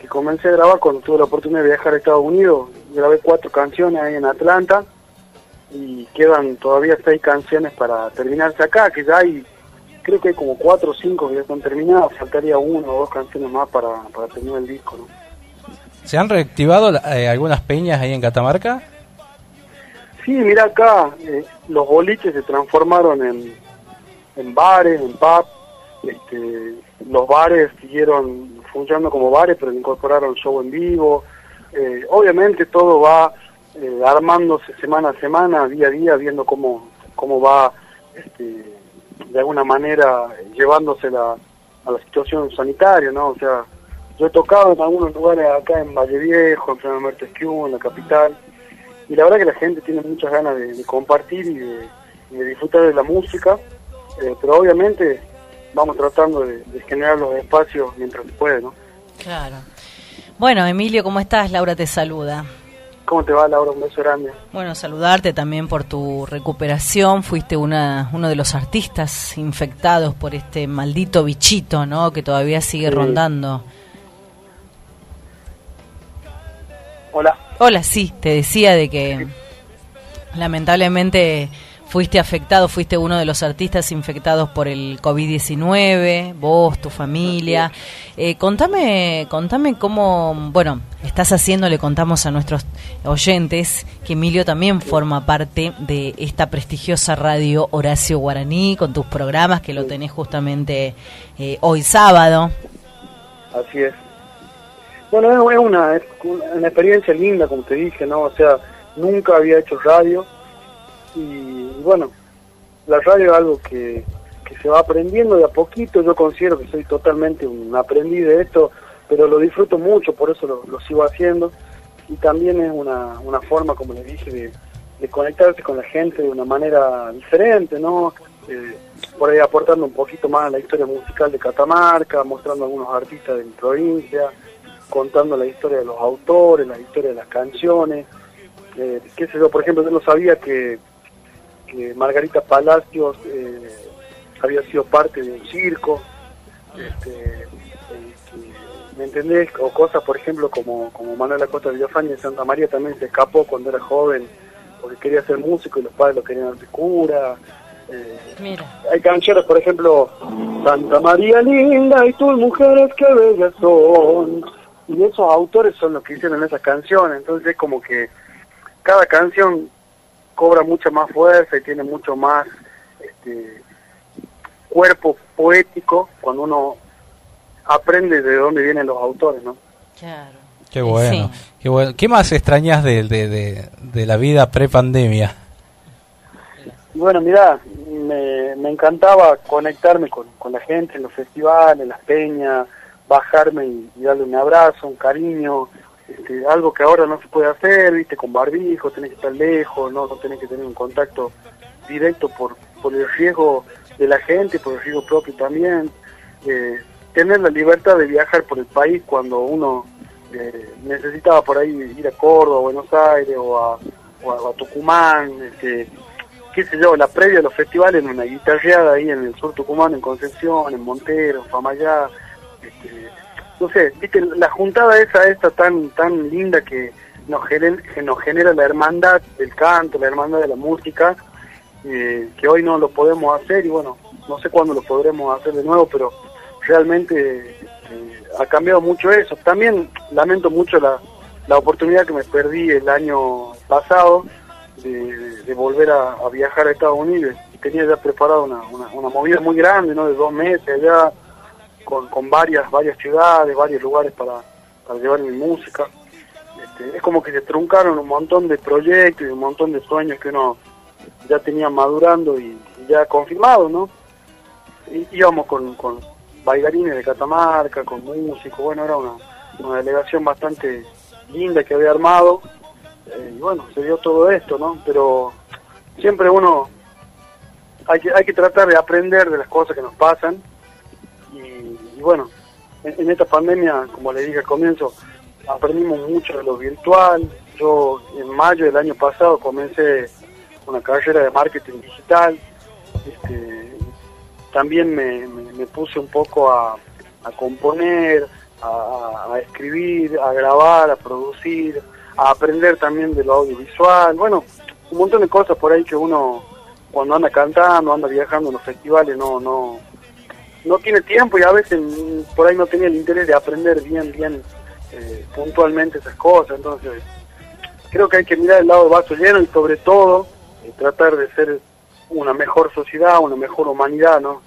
que comencé a grabar cuando tuve la oportunidad de viajar a Estados Unidos, grabé cuatro canciones ahí en Atlanta y quedan todavía seis canciones para terminarse acá, que ya hay, creo que hay como cuatro o cinco que ya están terminadas, faltaría una o dos canciones más para, para terminar el disco, ¿no? ¿Se han reactivado eh, algunas peñas ahí en Catamarca? Sí, mira acá, eh, los boliches se transformaron en, en bares, en pub. Este, los bares siguieron funcionando como bares, pero incorporaron show en vivo. Eh, obviamente todo va eh, armándose semana a semana, día a día, viendo cómo, cómo va este, de alguna manera llevándose la, a la situación sanitaria, ¿no? O sea, yo he tocado en algunos lugares acá en Valle Viejo, en Pleno Mertesquieu, en la capital, y la verdad que la gente tiene muchas ganas de, de compartir y de, disfrutar de la música, eh, pero obviamente vamos tratando de, de generar los espacios mientras se puede, ¿no? Claro. Bueno, Emilio, ¿cómo estás? Laura te saluda. ¿Cómo te va, Laura? Un beso grande. Bueno, saludarte también por tu recuperación. Fuiste una, uno de los artistas infectados por este maldito bichito, ¿no? Que todavía sigue Sí. rondando. Hola. Hola, sí, te decía de que lamentablemente fuiste afectado, fuiste uno de los artistas infectados por el COVID-19, vos, tu familia. Eh, contame, contame cómo, bueno, estás haciendo, le contamos a nuestros oyentes que Emilio también forma parte de esta prestigiosa radio Horacio Guaraní con tus programas que lo tenés justamente eh, hoy sábado. Así es. Bueno, es una, es una experiencia linda, como te dije, ¿no? O sea, nunca había hecho radio y bueno, la radio es algo que, que se va aprendiendo de a poquito. Yo considero que soy totalmente un aprendiz de esto, pero lo disfruto mucho, por eso lo, sigo haciendo. Y también es una, una forma, como les dije, de, de conectarse con la gente de una manera diferente, ¿no? Eh, por ahí aportando un poquito más a la historia musical de Catamarca, mostrando algunos artistas de mi provincia, contando la historia de los autores, la historia de las canciones. Eh, qué sé yo, por ejemplo, yo no sabía que, que Margarita Palacios eh, había sido parte de un circo. Este, eh, ¿Me entendés? O cosas, por ejemplo, como, como Manuel Acosta Villafaña de Santa María también se escapó cuando era joven porque quería ser músico y los padres lo querían hacer cura. Eh, Mira. hay canciones, por ejemplo, Santa María linda y tus mujeres que bellas son. Y esos autores son los que hicieron esas canciones. Entonces es como que cada canción cobra mucha más fuerza y tiene mucho más este, cuerpo poético cuando uno aprende de dónde vienen los autores, ¿no? Claro. Qué bueno, qué bueno. ¿Qué más extrañas de, de, de, de la vida pre-pandemia? Bueno, mira, me, me encantaba conectarme con, con la gente en los festivales, en las peñas, bajarme y, darle un abrazo, un cariño, este, algo que ahora no se puede hacer, viste, con barbijo, tenés que estar lejos, no, no tenés que tener un contacto directo por, por el riesgo de la gente, por el riesgo propio también. Eh, tener la libertad de viajar por el país cuando uno eh, necesitaba por ahí ir a Córdoba, a Buenos Aires o a, o Tucumán, este, qué sé yo, la previa a los festivales en una guitarreada ahí en el sur Tucumán, en Concepción, en Montero, en Famayá, este, no sé, viste, la juntada esa esta tan tan linda que nos, genera, la hermandad del canto, la hermandad de la música, eh, que hoy no lo podemos hacer y bueno, no sé cuándo lo podremos hacer de nuevo, pero realmente eh, ha cambiado mucho eso. También lamento mucho la, la oportunidad que me perdí el año pasado de, volver a, viajar a Estados Unidos. Tenía ya preparado una, una, movida muy grande, ¿no? De dos meses allá, con, con varias varias ciudades, varios lugares para, para llevar mi música. Este, es como que se truncaron un montón de proyectos y un montón de sueños que uno ya tenía madurando y, ya confirmado, ¿no? Y, íbamos con, con bailarines de Catamarca, con músicos, bueno, era una, una delegación bastante linda que había armado. Eh, y bueno, se dio todo esto, ¿no? Pero siempre uno hay que, hay que tratar de aprender de las cosas que nos pasan. Y, bueno, en, esta pandemia, como le dije al comienzo, aprendimos mucho de lo virtual. Yo en mayo del año pasado comencé una carrera de marketing digital. Este, también me, puse un poco a, a componer, a, escribir, a grabar, a producir, a aprender también de lo audiovisual, bueno, un montón de cosas por ahí que uno cuando anda cantando, anda viajando en los festivales no no no tiene tiempo y a veces por ahí no tenía el interés de aprender bien bien eh, puntualmente esas cosas, entonces creo que hay que mirar el lado del vaso lleno y sobre todo eh, tratar de ser una mejor sociedad, una mejor humanidad, ¿no?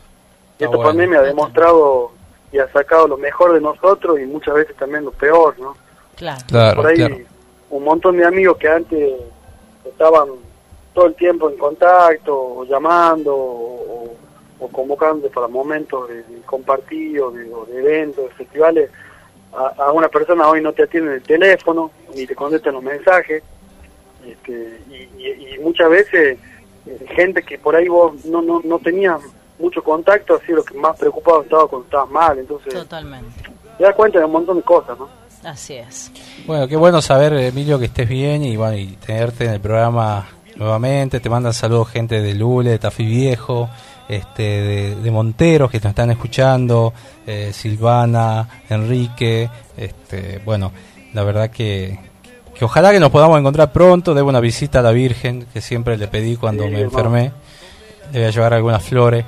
Y esta pandemia ha demostrado y ha sacado lo mejor de nosotros y muchas veces también lo peor, ¿no? Claro. Por ahí un montón de amigos que antes estaban todo el tiempo en contacto, o llamando, o, convocando para momentos de, compartir o de, eventos, de festivales, a, una persona hoy no te atiende el teléfono, ni te contestan los mensajes, este, y, muchas veces eh, gente que por ahí vos no, no, no tenías mucho contacto, así lo que más preocupado estaba cuando estabas mal, entonces... Totalmente. Te das cuenta de un montón de cosas, ¿no? Así es. Bueno, qué bueno saber, Emilio, que estés bien y, bueno, y tenerte en el programa nuevamente. Te mandan saludos gente de Lule, de Tafí Viejo, este, de, de Monteros que nos están escuchando, eh, Silvana, Enrique. Este, bueno, la verdad que, que ojalá que nos podamos encontrar pronto. Debo una visita a la Virgen, que siempre le pedí cuando me enfermé. Le voy a llevar algunas flores.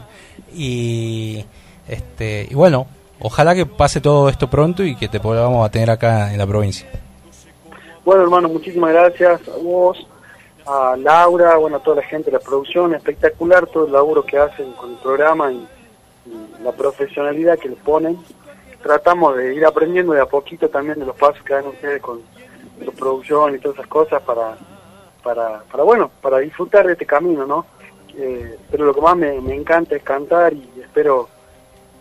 Y, este, y bueno, ojalá que pase todo esto pronto y que te podamos tener acá en la provincia. Bueno, hermano, muchísimas gracias a vos, a Laura, bueno, a toda la gente de la producción, espectacular todo el laburo que hacen con el programa y, la profesionalidad que le ponen. Tratamos de ir aprendiendo de a poquito también de los pasos que dan ustedes con su producción y todas esas cosas para, para, para bueno, para disfrutar de este camino, ¿no? Eh, pero lo que más me, encanta es cantar y espero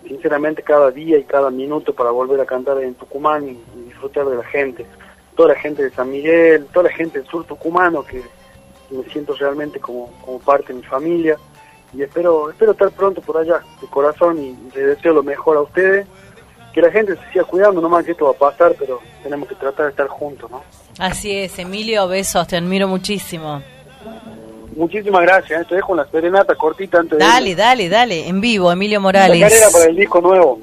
sinceramente cada día y cada minuto para volver a cantar en Tucumán y, disfrutar de la gente, toda la gente de San Miguel, toda la gente del sur tucumano que, me siento realmente como, como parte de mi familia y espero espero estar pronto por allá de corazón y les deseo lo mejor a ustedes que la gente se siga cuidando, no más que esto va a pasar, pero tenemos que tratar de estar juntos, ¿no? Así es, Emilio, besos, te admiro muchísimo. Muchísimas gracias. ¿eh? Te dejo una serenata cortita antes dale, de... Dale, dale, dale. En vivo, Emilio Morales. La carrera para el disco nuevo.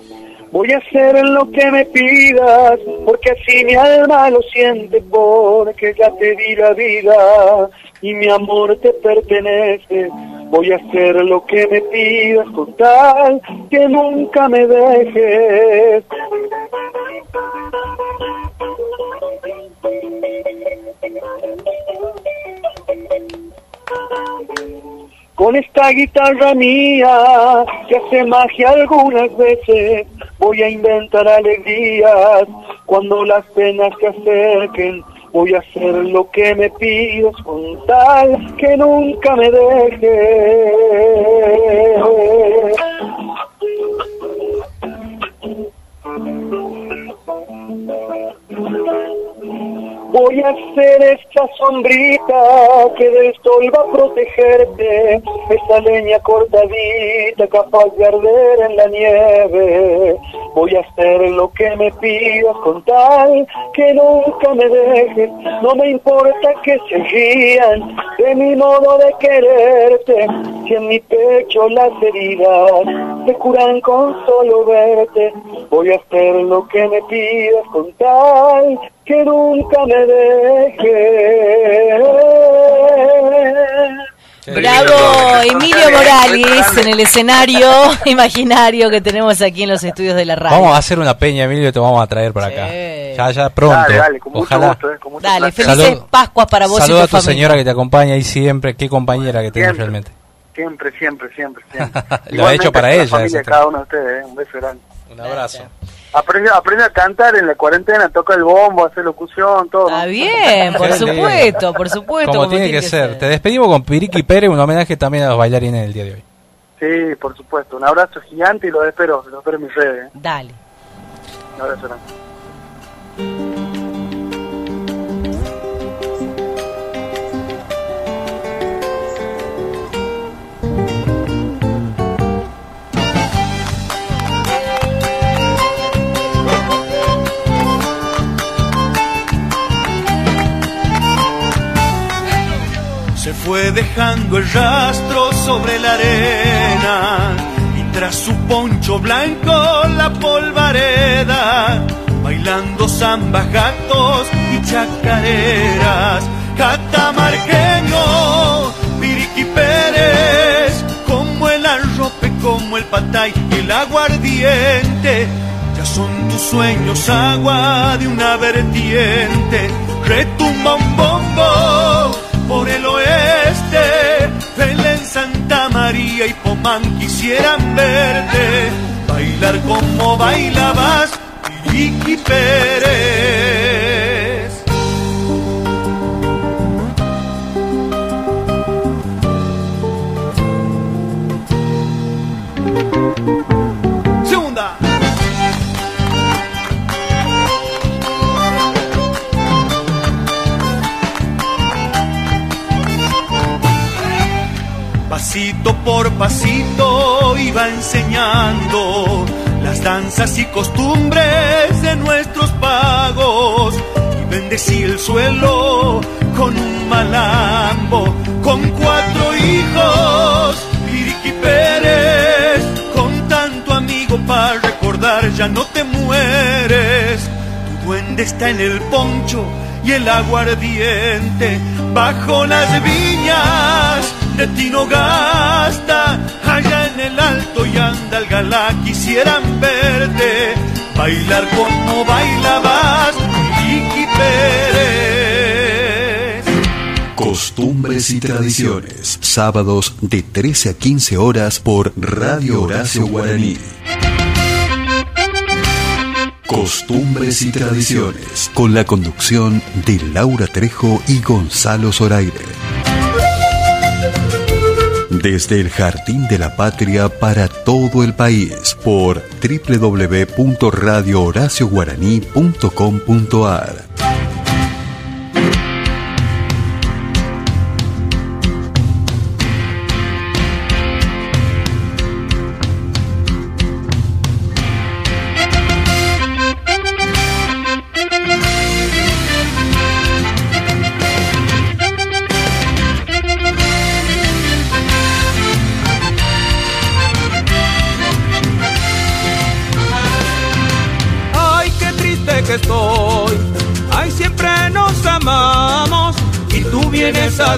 Voy a hacer lo que me pidas, porque así mi alma lo siente, porque ya te di la vida y mi amor te pertenece. Voy a hacer lo que me pidas con tal que nunca me dejes. Con esta guitarra mía, que hace magia algunas veces, voy a inventar alegrías. Cuando las penas se acerquen, voy a hacer lo que me pidas con tal que nunca me dejes. Voy a ser esta sombrita que del sol va a protegerte, esa leña cortadita capaz de arder en la nieve. Voy a hacer lo que me pidas con tal que nunca me dejes, no me importa que se rían de mi modo de quererte, si en mi pecho las heridas se curan con solo verte. Voy a hacer lo que me pidas con tal que nunca me dejes. Bravo, Emilio Morales en el escenario imaginario que tenemos aquí en los estudios de la radio. Vamos a hacer una peña, Emilio, y te vamos a traer por acá. Ya, ya pronto. Dale, dale, con mucho Ojalá. gusto, eh, con mucho Dale, placer. felices Pascuas para vos Saluda y a tu familia. señora que te acompaña ahí siempre. Qué compañera que tenés Siempre. realmente. Siempre, siempre, siempre, siempre. Lo ha hecho para la ella. familia cada uno de ustedes, eh, un beso grande. Un abrazo. Aprende, aprende a cantar en la cuarentena, toca el bombo, hace locución, todo. Está bien, por supuesto, por supuesto. Como, tiene, que, ser. Te despedimos con Piriki Pérez, un homenaje también a los bailarines del día de hoy. Sí, por supuesto. Un abrazo gigante y los espero, los espero en mis redes. eh. Dale. Un abrazo grande. Fue dejando el rastro sobre la arena y tras su poncho blanco la polvareda, bailando zambas, gatos y chacareras, catamarqueño, Piriqui Pérez, como el arrope, como el patay el aguardiente, ya son tus sueños agua de una vertiente, retumba un por el oeste, Belén, Santa María y Pomán quisieran verte, bailar como bailabas, Piriki Pérez. Pasito por pasito iba enseñando las danzas y costumbres de nuestros pagos. Y bendecí el suelo con un malambo, con cuatro hijos, Piriqui Pérez, con tanto amigo para recordar ya no te mueres, tu duende está en el poncho y el aguardiente bajo las viñas de Tinogasta, allá en el alto y anda el galá, quisieran verte, bailar como bailabas, Vicky Pérez. Costumbres y tradiciones. Sábados de 13 a 15 horas por Radio Horacio Guaraní. Costumbres y tradiciones. Con la conducción de Laura Trejo y Gonzalo Zoraire. Desde el Jardín de la Patria para todo el país por www.radiohoracioguaraní.com.ar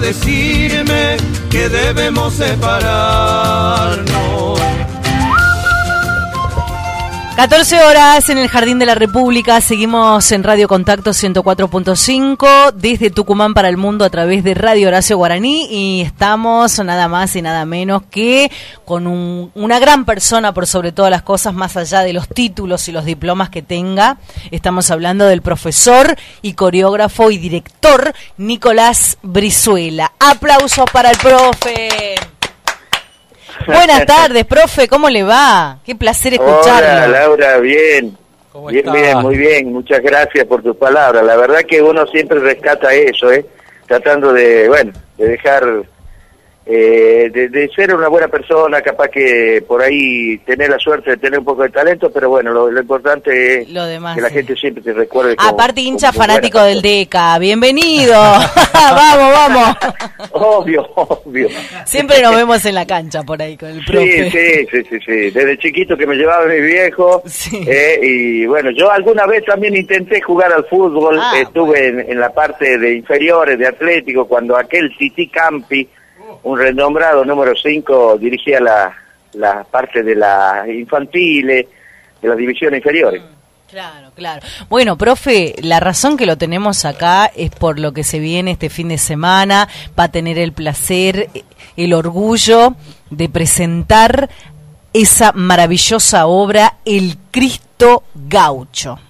decirme que debemos separarnos. 14 horas en el Jardín de la República, seguimos en Radio Contacto 104.5 desde Tucumán para el mundo a través de Radio Horacio Guaraní y estamos nada más y nada menos que con un- una gran persona por sobre todas las cosas, más allá de los títulos y los diplomas que tenga. Estamos hablando del profesor y coreógrafo y director Nicolás Brizuela. Aplausos para el profe. Buenas tardes, profe, ¿cómo le va? Qué placer Hola, escucharlo. Laura, bien. bien, bien, muy bien, muchas gracias por tus palabras. La verdad que uno siempre rescata eso, ¿eh? Tratando de, bueno, de dejar eh, de, ser una buena persona, capaz que por ahí tener la suerte de tener un poco de talento, pero bueno, lo, importante es que la gente siempre te recuerde. Aparte, hincha fanático del DECA, bienvenido. vamos, vamos. obvio, obvio. Siempre nos vemos en la cancha por ahí con el profe. Sí, sí, sí, sí, Desde chiquito que me llevaba mi viejo. Eh, y bueno, yo alguna vez también intenté jugar al fútbol, ah, estuve en, en la parte de inferiores de Atlético cuando aquel Titi Campi un renombrado número 5 dirigía la, la parte de las infantiles, de las divisiones inferiores. Mm, claro, claro. Bueno, profe, la razón que lo tenemos acá es por lo que se viene este fin de semana. Va a tener el placer, el orgullo de presentar esa maravillosa obra, El Cristo Gaucho.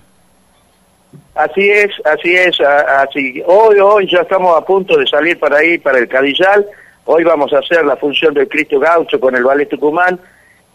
Así es, así es, así. Hoy, hoy ya estamos a punto de salir para ahí, para el Cadillal Hoy vamos a hacer la función del Cristo Gaucho con el Ballet Tucumán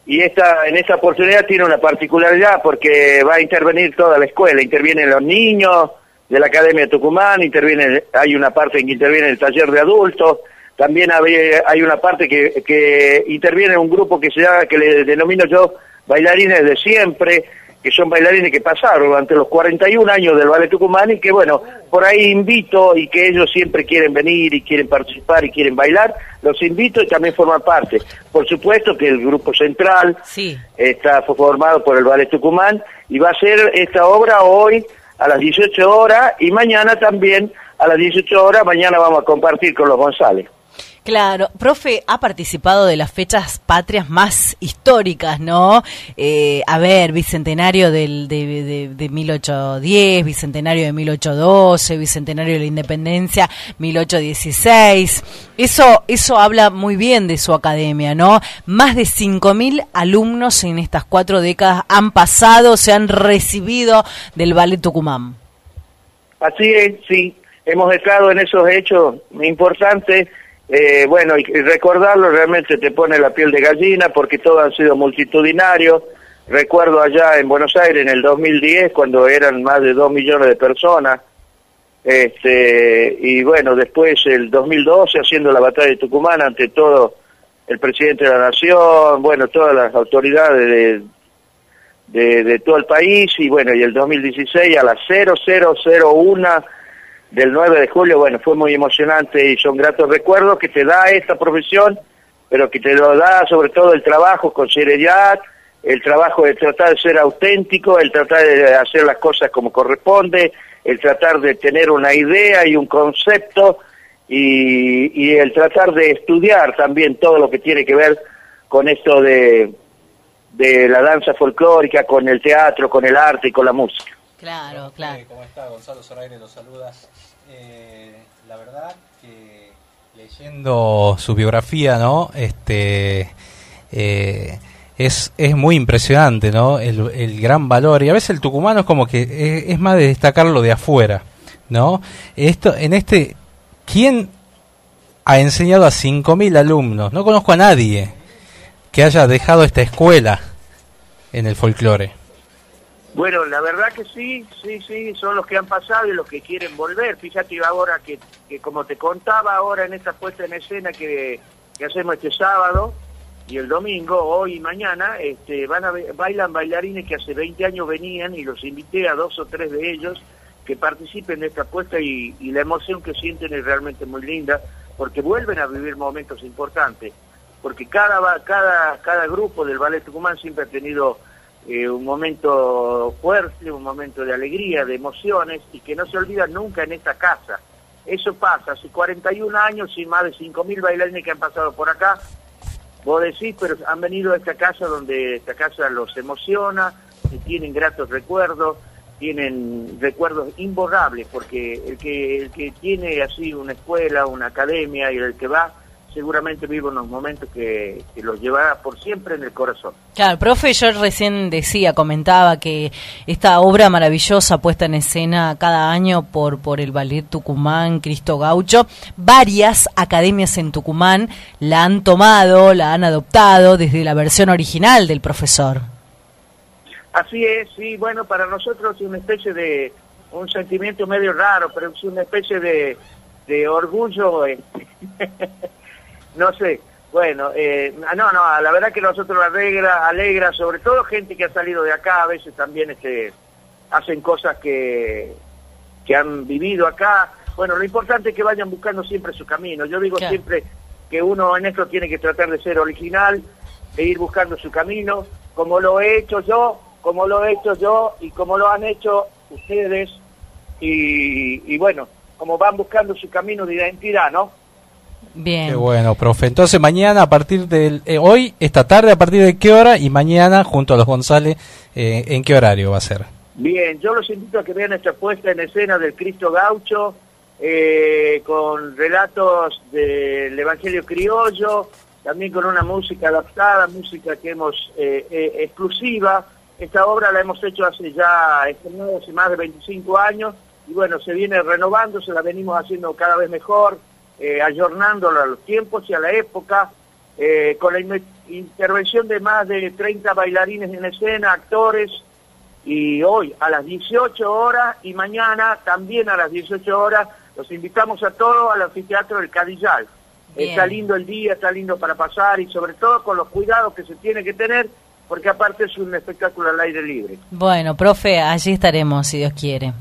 y esta, en esta oportunidad tiene una particularidad porque va a intervenir toda la escuela, intervienen los niños de la Academia Tucumán, interviene, hay una parte en que interviene el taller de adultos, también hay, una parte que, que interviene un grupo que se llama, que le denomino yo bailarines de siempre, que son bailarines que pasaron durante los 41 años del Ballet Tucumán y que bueno, por ahí invito y que ellos siempre quieren venir y quieren participar y quieren bailar, los invito y también forman parte. Por supuesto que el grupo central está formado por el Ballet Tucumán y va a ser esta obra hoy a las 18 horas y mañana también a las 18 horas, mañana vamos a compartir con los González. Claro, profe, ha participado de las fechas patrias más históricas, ¿no? Eh, a ver, bicentenario del, de, de, 1810, bicentenario de 1812, bicentenario de la independencia, 1816. Eso, eso habla muy bien de su academia, ¿no? Más de 5.000 alumnos en estas cuatro décadas han pasado, se han recibido del Ballet Tucumán. Así es, sí. Hemos estado en esos hechos importantes eh, bueno, y recordarlo realmente te pone la piel de gallina porque todos han sido multitudinarios. Recuerdo allá en Buenos Aires en el 2010 cuando eran más de dos millones de personas. Este, y bueno, después el 2012 haciendo la batalla de Tucumán ante todo el presidente de la nación, bueno, todas las autoridades de, de, de todo el país y bueno, y el 2016 a las 0001 del 9 de julio, bueno, fue muy emocionante y son gratos recuerdos que te da esta profesión, pero que te lo da sobre todo el trabajo con seriedad, el trabajo de tratar de ser auténtico, el tratar de hacer las cosas como corresponde, el tratar de tener una idea y un concepto y, y el tratar de estudiar también todo lo que tiene que ver con esto de, de la danza folclórica, con el teatro, con el arte y con la música. Claro, claro. ¿Cómo está? Gonzalo Zoraire los saludas. La verdad que leyendo su biografía, ¿no? Este eh, es, es muy impresionante, ¿no? El, gran valor. Y a veces el tucumano es como que es, más de destacarlo de afuera, ¿no? Esto, en este, ¿quién ha enseñado a 5.000 alumnos? No conozco a nadie que haya dejado esta escuela en el folclore. Bueno, la verdad que sí, sí, sí, son los que han pasado y los que quieren volver. Fíjate ahora que, que como te contaba ahora en esta puesta en escena que, que hacemos este sábado y el domingo, hoy y mañana, este, van a, bailan bailarines que hace 20 años venían y los invité a dos o tres de ellos que participen de esta puesta y, y la emoción que sienten es realmente muy linda porque vuelven a vivir momentos importantes, porque cada, cada, cada grupo del Ballet Tucumán siempre ha tenido eh, un momento fuerte, un momento de alegría, de emociones y que no se olvida nunca en esta casa. Eso pasa, hace 41 años y más de 5.000 bailarines que han pasado por acá. Vos decís, pero han venido a esta casa donde esta casa los emociona, tienen gratos recuerdos, tienen recuerdos imborrables, porque el que, el que tiene así una escuela, una academia y el que va, seguramente vivo unos momentos que, los llevará por siempre en el corazón. Claro, profe, yo recién decía, comentaba que esta obra maravillosa puesta en escena cada año por, por el Ballet Tucumán, Cristo Gaucho, varias academias en Tucumán la han tomado, la han adoptado desde la versión original del profesor. Así es, sí, bueno, para nosotros es una especie de, un sentimiento medio raro, pero es una especie de, de orgullo, eh, no sé, bueno, eh, no, no, la verdad que nosotros alegra, alegra, sobre todo gente que ha salido de acá, a veces también este, hacen cosas que, que han vivido acá. Bueno, lo importante es que vayan buscando siempre su camino. Yo digo siempre que uno en esto tiene que tratar de ser original, de ir buscando su camino, como lo he hecho yo, como lo he hecho yo y como lo han hecho ustedes. Y, y bueno, como van buscando su camino de identidad, ¿no? Bien. Qué bueno, profe. Entonces mañana a partir del... eh, hoy, esta tarde, a partir de qué hora y mañana junto a los González, eh, ¿en qué horario va a ser? Bien, yo los invito a que vean esta puesta en escena del Cristo Gaucho, eh, con relatos del Evangelio Criollo, también con una música adaptada, música que hemos eh, eh, exclusiva. Esta obra la hemos hecho hace ya, estrenado hace más de 25 años, y bueno, se viene renovando, se la venimos haciendo cada vez mejor, eh, ayornándola a los tiempos y a la época, eh, con la in- intervención de más de 30 bailarines en escena, actores, y hoy a las 18 horas y mañana también a las 18 horas los invitamos a todos al anfiteatro del Cadillal. Bien. Está lindo el día, está lindo para pasar y sobre todo con los cuidados que se tiene que tener porque aparte es un espectáculo al aire libre. Bueno, profe, allí estaremos, si Dios quiere.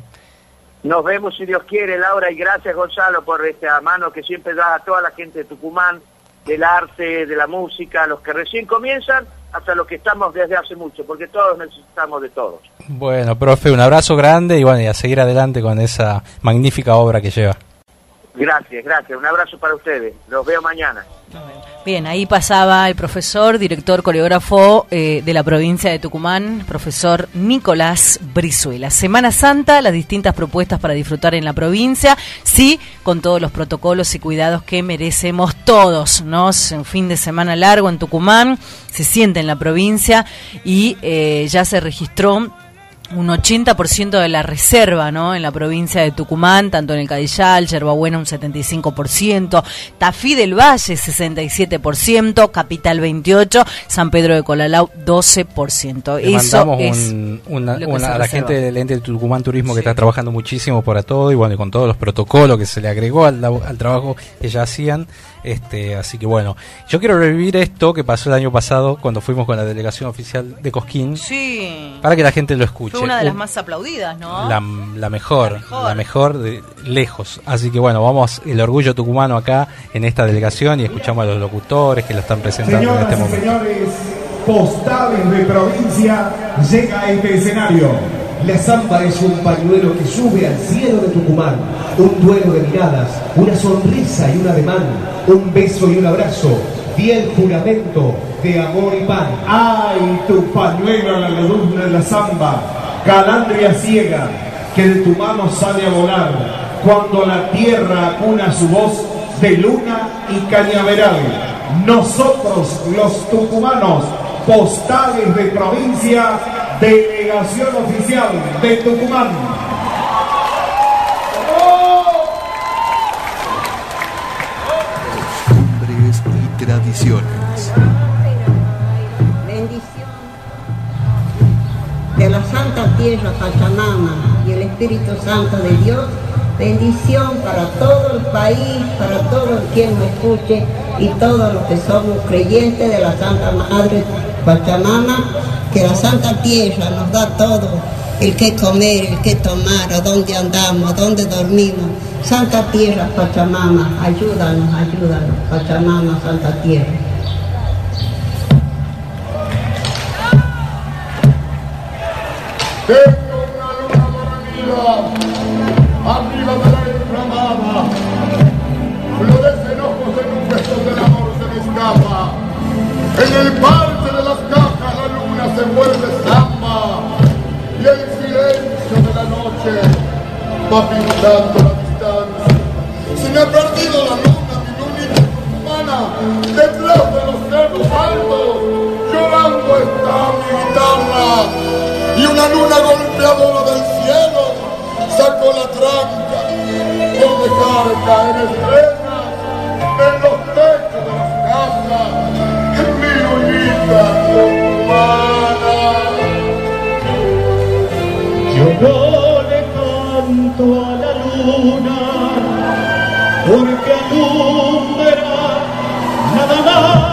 Nos vemos si Dios quiere, Laura, y gracias Gonzalo por esta mano que siempre da a toda la gente de Tucumán, del arte, de la música, los que recién comienzan, hasta los que estamos desde hace mucho, porque todos necesitamos de todos. Bueno, profe, un abrazo grande y bueno, y a seguir adelante con esa magnífica obra que lleva. Gracias, gracias. Un abrazo para ustedes. Los veo mañana. Bien, ahí pasaba el profesor, director coreógrafo eh, de la provincia de Tucumán, profesor Nicolás Brizuela. Semana Santa, las distintas propuestas para disfrutar en la provincia, sí, con todos los protocolos y cuidados que merecemos todos, ¿no? Es un fin de semana largo en Tucumán, se siente en la provincia y eh, ya se registró un 80% de la reserva, ¿no? En la provincia de Tucumán, tanto en el Cadillal, Yerbabuena un 75%, Tafí del Valle 67%, Capital 28%, San Pedro de Colalau 12%. Le Eso mandamos es un- una- una- a la reserva. gente del ente de Tucumán Turismo que está trabajando muchísimo para todo y bueno, y con todos los protocolos que se le agregó al trabajo que ya hacían. Este, así que bueno, yo quiero revivir esto que pasó el año pasado cuando fuimos con la delegación oficial de Cosquín Sí. para que la gente lo escuche. Fue una de las más aplaudidas, ¿no? la, la mejor, la mejor, de lejos. Así que bueno, vamos el orgullo tucumano acá en esta delegación y escuchamos a los locutores que lo están presentando en Señoras este y momento. señores, postales de provincia llega a este escenario. La zamba es un pañuelo que sube al cielo de Tucumán, un duelo de miradas, una sonrisa y un ademán, un beso y un abrazo, fiel juramento de amor y pan. Ay, tu pañuelo a la luz de la zamba, calandria ciega, que de tu mano sale a volar, cuando la tierra acuna su voz de luna y cañaveral. Nosotros, los tucumanos, postales de provincia, delegación oficial de Tucumán. Costumbres y tradiciones. Santa Tierra Pachamama y el Espíritu Santo de Dios. Bendición para todo el país, para todo quien me escuche y todos los que somos creyentes de la Santa Madre Pachamama, que la Santa Tierra nos da todo, el que comer, el que tomar, a dónde andamos, a dónde dormimos. Santa Tierra Pachamama, ayúdanos, ayúdanos, Pachamama, Santa Tierra. Tengo una luna dormida, arriba de la inflamada. Florecen ojos en un beso del amor se me escapa. En el parche de las cajas la luna se vuelve samba. Y el silencio de la noche va pintando la distancia. Se me ha perdido la luna, mi lunita humana, detrás de los cerros altos. Llorando está mi guitarra y una luna golpeadora del cielo sacó la tranca por dejar caer estrellas en los techos de las casas en mi lunita humana. Yo no le canto a la luna porque alumbra nada más.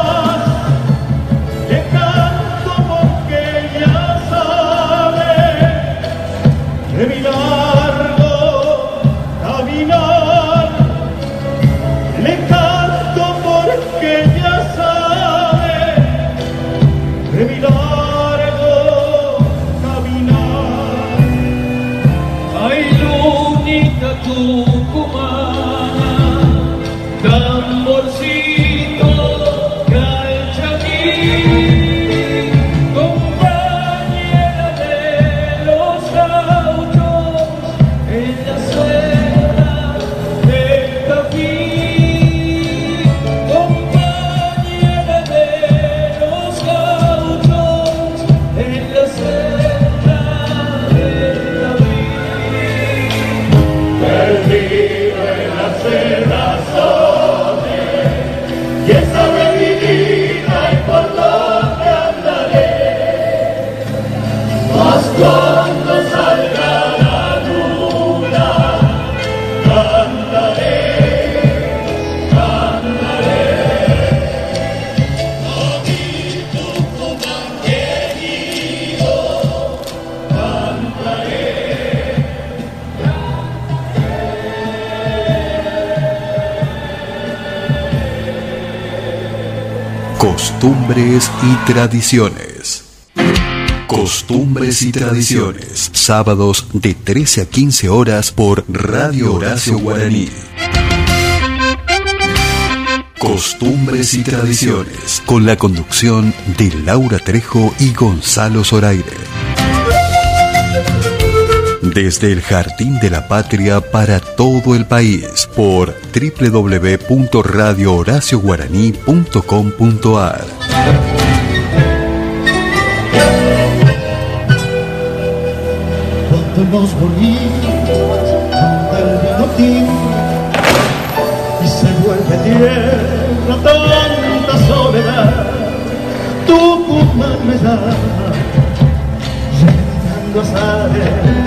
Costumbres y tradiciones. Costumbres y tradiciones. Sábados de 13 a 15 horas por Radio Horacio Guaraní. Costumbres y tradiciones. Con la conducción de Laura Trejo y Gonzalo Zoraire desde el Jardín de la Patria para todo el país por www.radiohoracioguaraní.com.ar. y se vuelve tierra tanta soledad, tu humanidad, llenando azares.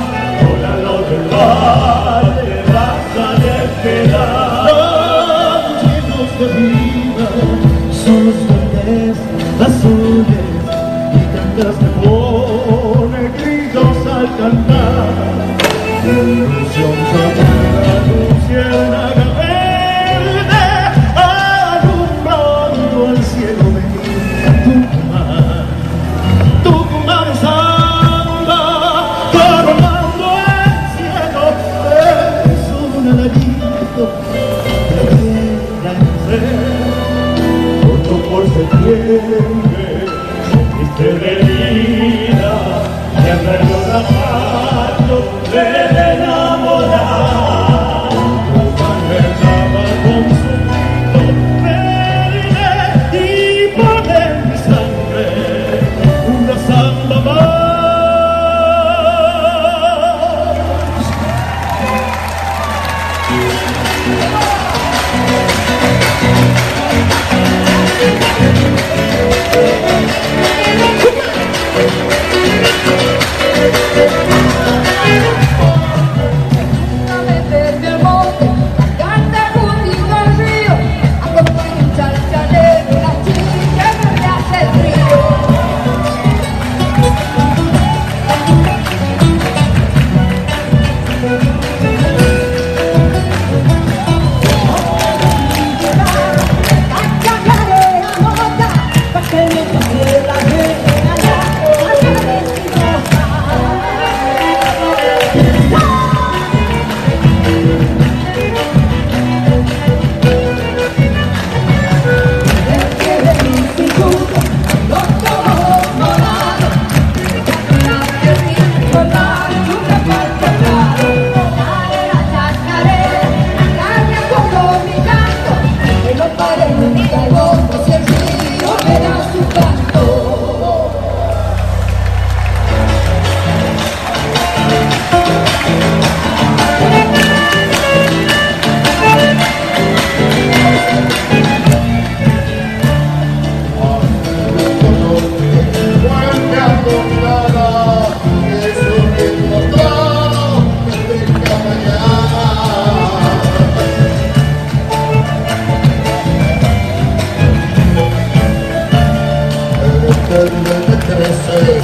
del nivel que crece,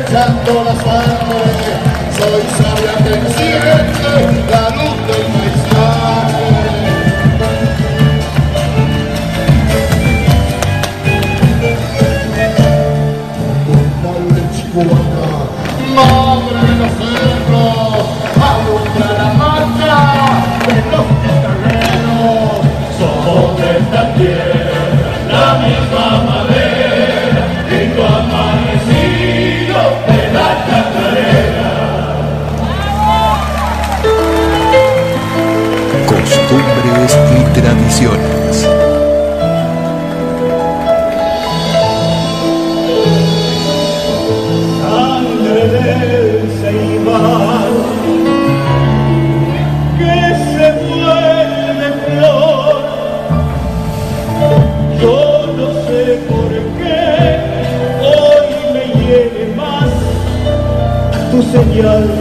echando las manos, soy sabia que siente. Misiones. Sangre del Ceibal, que se vuelve flor, yo no sé por qué hoy me hiere más tu señal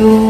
itu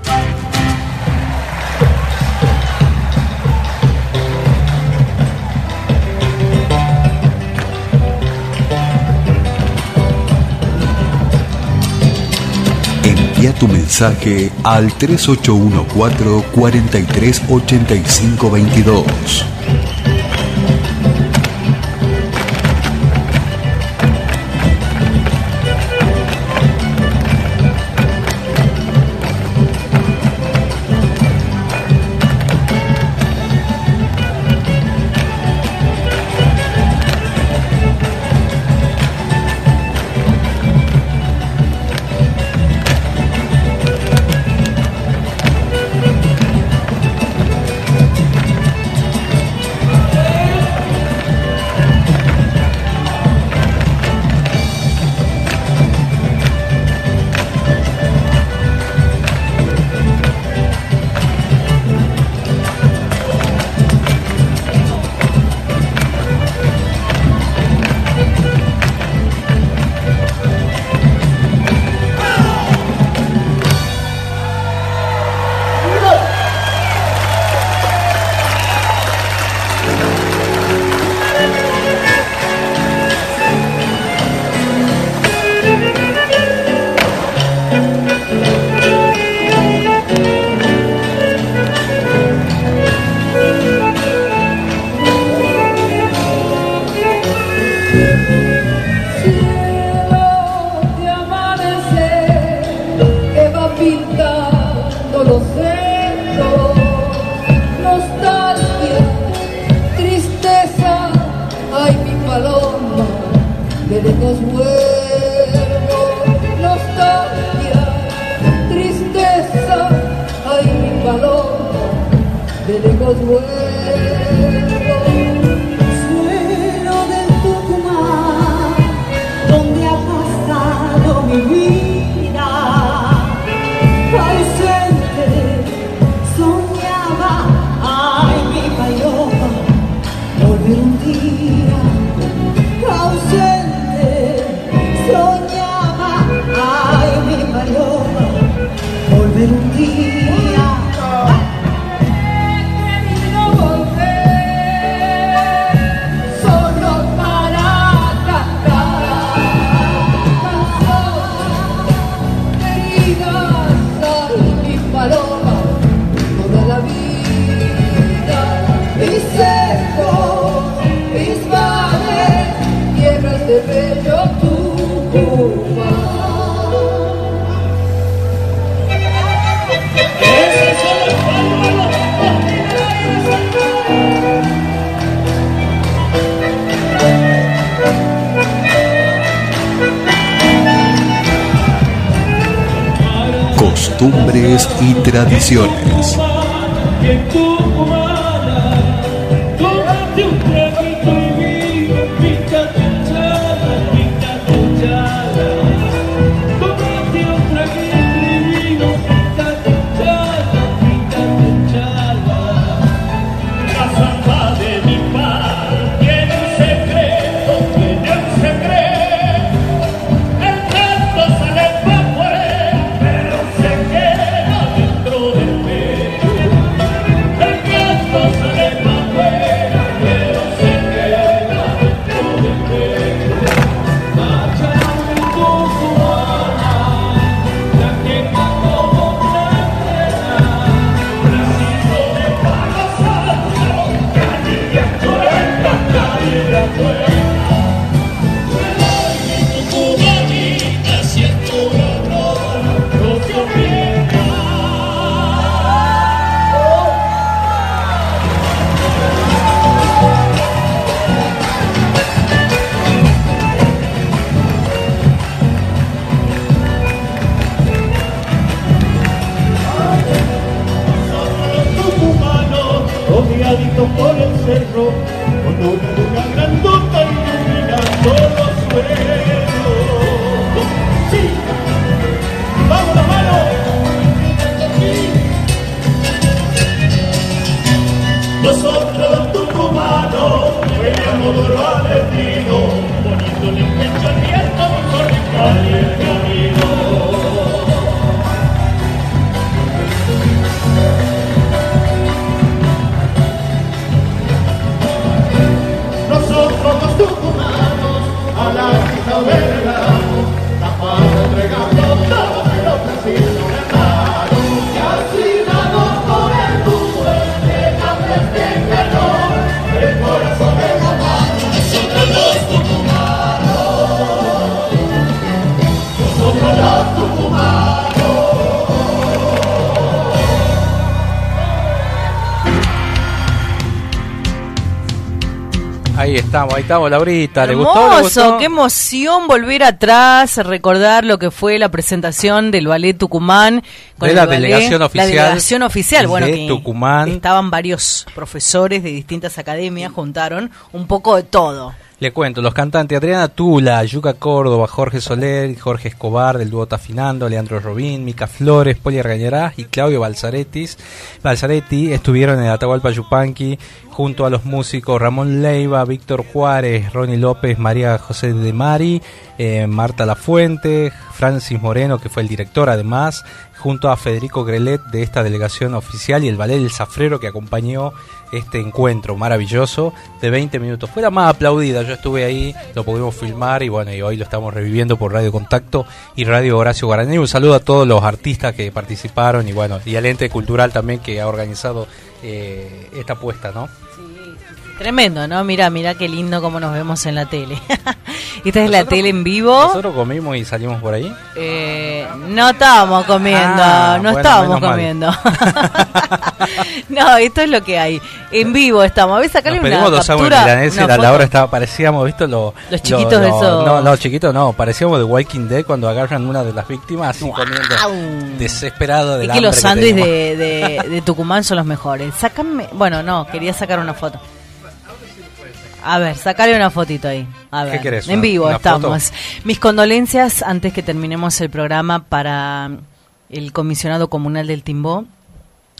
tu mensaje al 3814 438522. Estamos, ahí estamos, Laurita. ¿Le gustó? ¿Le Hermoso, gustó? qué emoción volver atrás, recordar lo que fue la presentación del Ballet Tucumán. De el la ballet- delegación oficial La delegación oficial, bueno, de que Tucumán. estaban varios profesores de distintas academias, juntaron un poco de todo. Le cuento, los cantantes Adriana Tula, Yuca Córdoba, Jorge Soler, Jorge Escobar del dúo Tafinando, Leandro Robín, Mica Flores, Poli Argañarás y Claudio Balzaretis, Balzaretti estuvieron en Atahualpa Yupanqui junto a los músicos Ramón Leiva, Víctor Juárez, Ronnie López, María José de Mari, eh, Marta Lafuente, Francis Moreno, que fue el director además, junto a Federico Grelet de esta delegación oficial y el ballet El Zafrero que acompañó este encuentro maravilloso de 20 minutos. Fue la más aplaudida, yo estuve ahí, lo pudimos filmar y bueno, y hoy lo estamos reviviendo por Radio Contacto y Radio Horacio Guaraní. Un saludo a todos los artistas que participaron y bueno, y al ente cultural también que ha organizado eh, esta apuesta, ¿no? Tremendo, ¿no? Mira, mira qué lindo como nos vemos en la tele. Esta es la tele en vivo. Nosotros comimos y salimos por ahí. Eh, no estábamos comiendo, Ah, no bueno, estábamos comiendo. no, esto es lo que hay. En vivo estamos. A ver, sacarle Nos una dos captura. milaneses, una la foto. Laura estaba, parecíamos, ¿viste? Lo, Los chiquitos lo- esos. No, no, chiquitos no, parecíamos de Walking Dead cuando agarran una de las víctimas así comiendo desesperado del Es que los sándwiches de, de, de Tucumán son los mejores. Sácame. Bueno, no, quería sacar una foto. A ver, sacarle una fotito ahí. A ver, querés, en vivo una estamos. foto? Mis condolencias antes que terminemos el programa para el comisionado comunal del Timbó.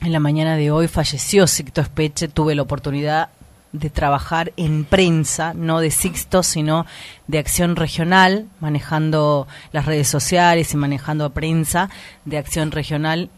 En la mañana de hoy falleció Sixto Espeche. Tuve la oportunidad de trabajar en prensa, no de Sixto, sino de acción regional, manejando las redes sociales y manejando prensa de acción regional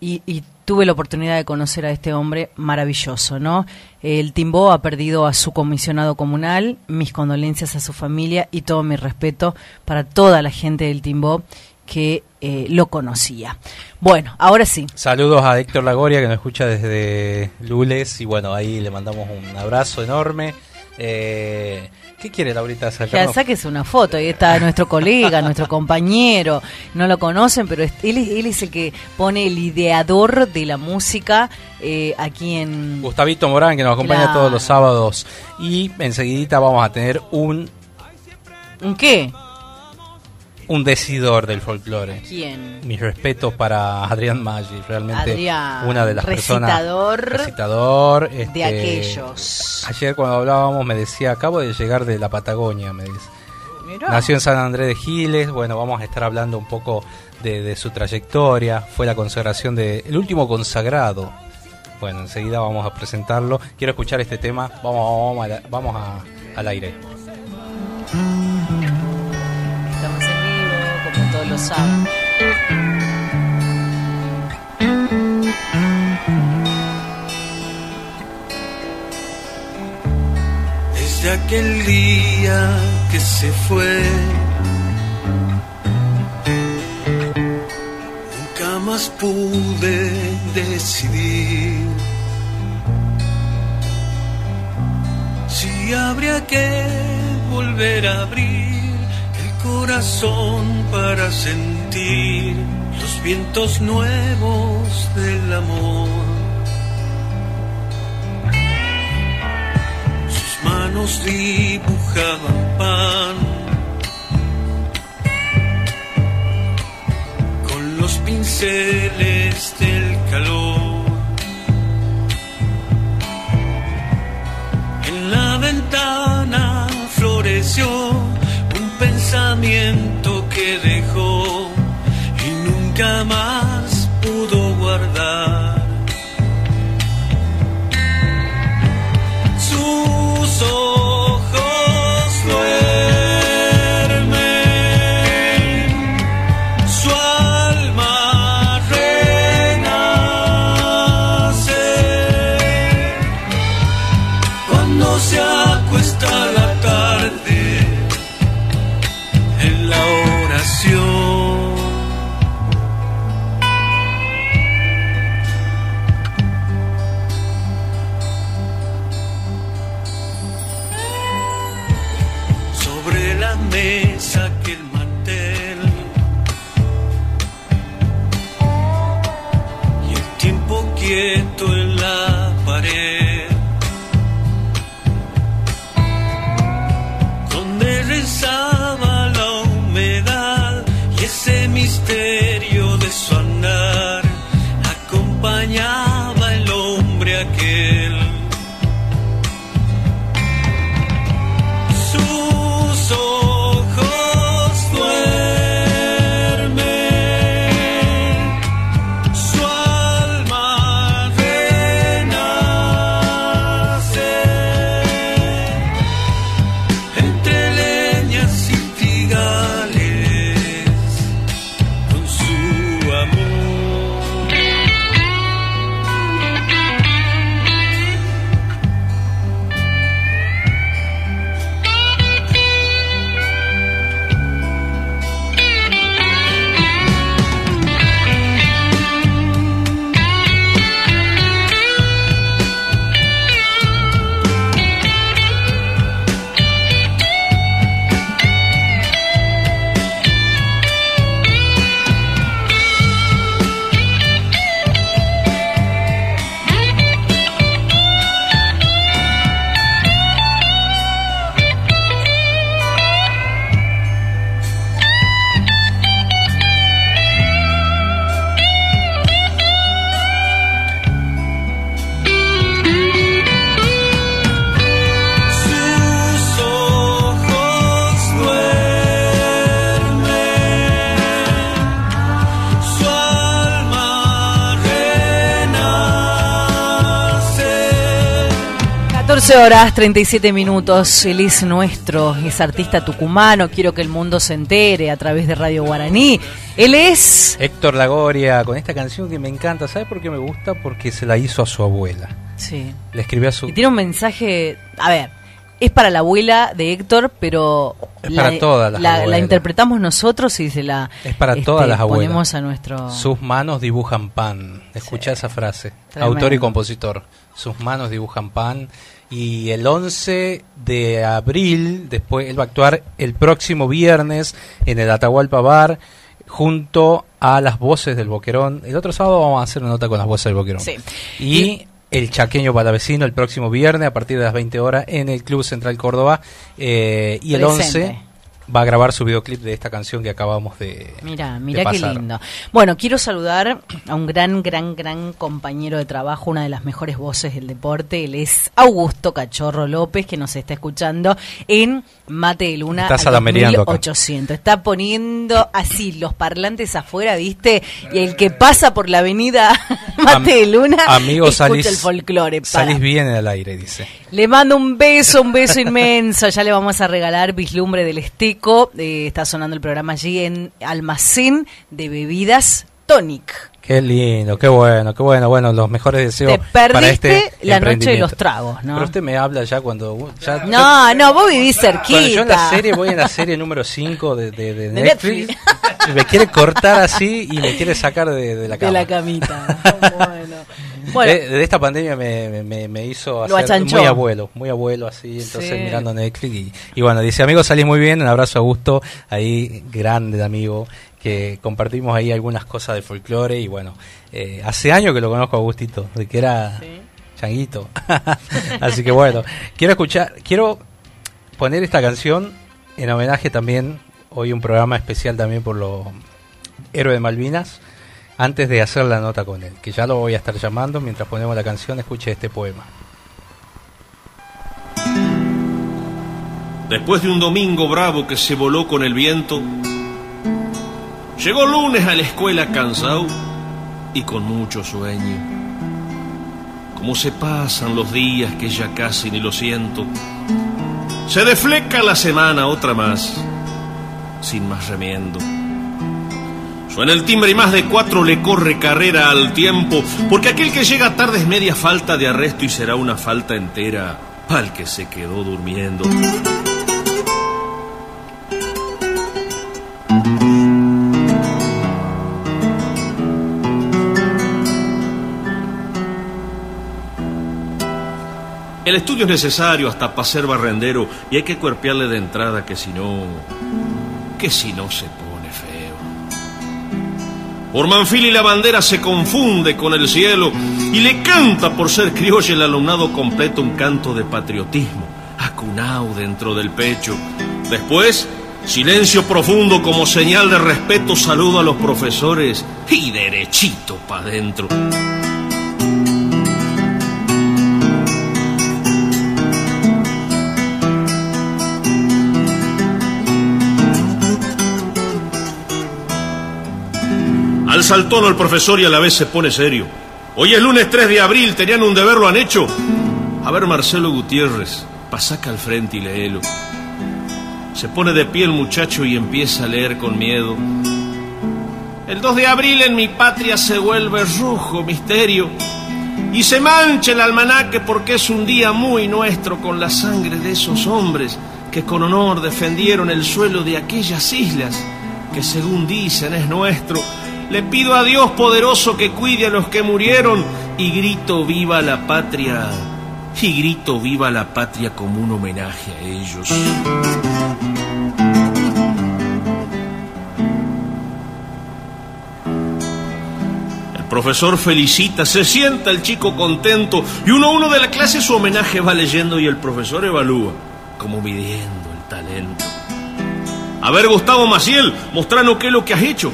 y, y tuve la oportunidad de conocer a este hombre maravilloso, ¿no? El Timbó ha perdido a su comisionado comunal, mis condolencias a su familia y todo mi respeto para toda la gente del Timbó que eh, lo conocía. Bueno, ahora sí. Saludos a Héctor Lagoria que nos escucha desde Lules y bueno, ahí le mandamos un abrazo enorme. Eh, ¿Qué quiere Laurita Ya sacarnos? saques una foto, ahí está nuestro colega, nuestro compañero, no lo conocen, pero él, es- él es el que pone el ideador de la música eh, aquí en... Gustavito Morán que nos acompaña Claro. todos los sábados y enseguidita vamos a tener un ¿Un qué? Un decidor del folclore. ¿Quién? Mis respetos para Adrián Maggi, realmente Adrián, una de las recitador personas recitador de este, aquellos. Ayer cuando hablábamos me decía, acabo de llegar de la Patagonia, me dice. Mirá. Nació en San Andrés de Giles, bueno, vamos a estar hablando un poco de, de su trayectoria, fue la consagración de el último consagrado. Bueno, enseguida vamos a presentarlo. Quiero escuchar este tema, vamos, vamos, a vamos a- al aire. Sábados. Desde aquel día que se fue, nunca más pude decidir si habría que volver a abrir corazón para sentir los vientos nuevos del amor. Sus manos dibujaban pan con los pinceles del calor. Pensamiento que dejó y nunca más horas 37 minutos, él es nuestro, es artista tucumano, quiero que el mundo se entere a través de Radio Guaraní. Él es... Héctor Lagoria con esta canción que me encanta. ¿Sabe por qué me gusta? Porque se la hizo a su abuela. Sí. Le escribió a su. Y tiene un mensaje, a ver, es para la abuela de Héctor, pero Es para todas las la, la interpretamos nosotros y se la Es para este, todas las abuelas. ponemos a nuestro... Sus manos dibujan pan. Escucha esa frase. Tremendo. Autor y compositor. Sus manos dibujan pan. Y el 11 de abril, después él va a actuar el próximo viernes en el Atahualpa Bar junto a las voces del Boquerón. El otro sábado vamos a hacer una nota con las voces del Boquerón. Sí. Y el chaqueño palavecino el próximo viernes a partir de las 20 horas en el Club Central Córdoba. Eh, y el Presente. 11 va a grabar su videoclip de esta canción que acabamos de Mira, mira qué lindo. Bueno, quiero saludar a un gran, gran, gran compañero de trabajo, una de las mejores voces del deporte. Él es Augusto Cachorro López, que nos está escuchando en Mate de Luna Está al salamereando acá. 2800. Está poniendo así los parlantes afuera, ¿viste? Y el que pasa por la avenida Mate de Luna Amigo, escucha salís, el folclore. para. salís bien al aire, dice. Le mando un beso, un beso inmenso. Ya le vamos a regalar Vislumbre del Eh, está sonando el programa allí en Almacén de Bebidas Tonic. Qué lindo, qué bueno, qué bueno. Bueno, los mejores deseos Te perdiste para este la noche de los tragos, ¿no? Pero usted me habla ya cuando... Ya, No, no, vos vivís Cuando yo en la cerquita. serie voy en la serie número 5 de, de, de De Netflix, y me quiere cortar así y me quiere sacar de, de la De cama. la camita. bueno. Bueno, de, de esta pandemia me, me- hizo hacer muy abuelo, muy abuelo así, entonces Sí. mirando Netflix y, y bueno, dice, amigo, salís muy bien, un abrazo a Gusto, ahí grande amigo, que compartimos ahí algunas cosas de folclore y bueno, eh, hace años que lo conozco a Gustito, de que era changuito, así que bueno, quiero escuchar, quiero poner esta canción en homenaje también, hoy un programa especial también por los héroes de Malvinas, antes de hacer la nota con él, que ya lo voy a estar llamando mientras ponemos la canción, escuche este poema. después de un domingo bravo que se voló con el viento, llegó lunes a la escuela cansado y con mucho sueño. Como se pasan los días que ya casi ni lo siento. Se defleca la semana otra más, sin más remiendo. Suena el timbre y más de cuatro le corre carrera al tiempo, porque aquel que llega tarde es media falta de arresto y será una falta entera al que se quedó durmiendo. El estudio es necesario hasta para ser barrendero y hay que cuerpearle de entrada que si no, que si no se feo. Por Manfil y la bandera se confunde con el cielo y le canta por ser criollo el alumnado completo un canto de patriotismo, acunao dentro del pecho. Después, silencio profundo como señal de respeto, saludo a los profesores y derechito pa' adentro. Tono el profesor y a la vez se pone serio. Hoy es lunes 3 de abril, tenían un deber, lo han hecho. A ver, Marcelo Gutiérrez, pasaca al frente y léelo. Se pone de pie el muchacho y empieza a leer con miedo. El 2 de abril en mi patria se vuelve rojo misterio y se mancha el almanaque porque es un día muy nuestro con la sangre de esos hombres que con honor defendieron el suelo de aquellas islas que según dicen es nuestro le pido a Dios poderoso que cuide a los que murieron y grito viva la patria. Y grito viva la patria como un homenaje a ellos. El profesor felicita, se sienta el chico contento y uno a uno de la clase su homenaje va leyendo y el profesor evalúa, como midiendo el talento. A ver, Gustavo Maciel, mostranos qué es lo que has hecho.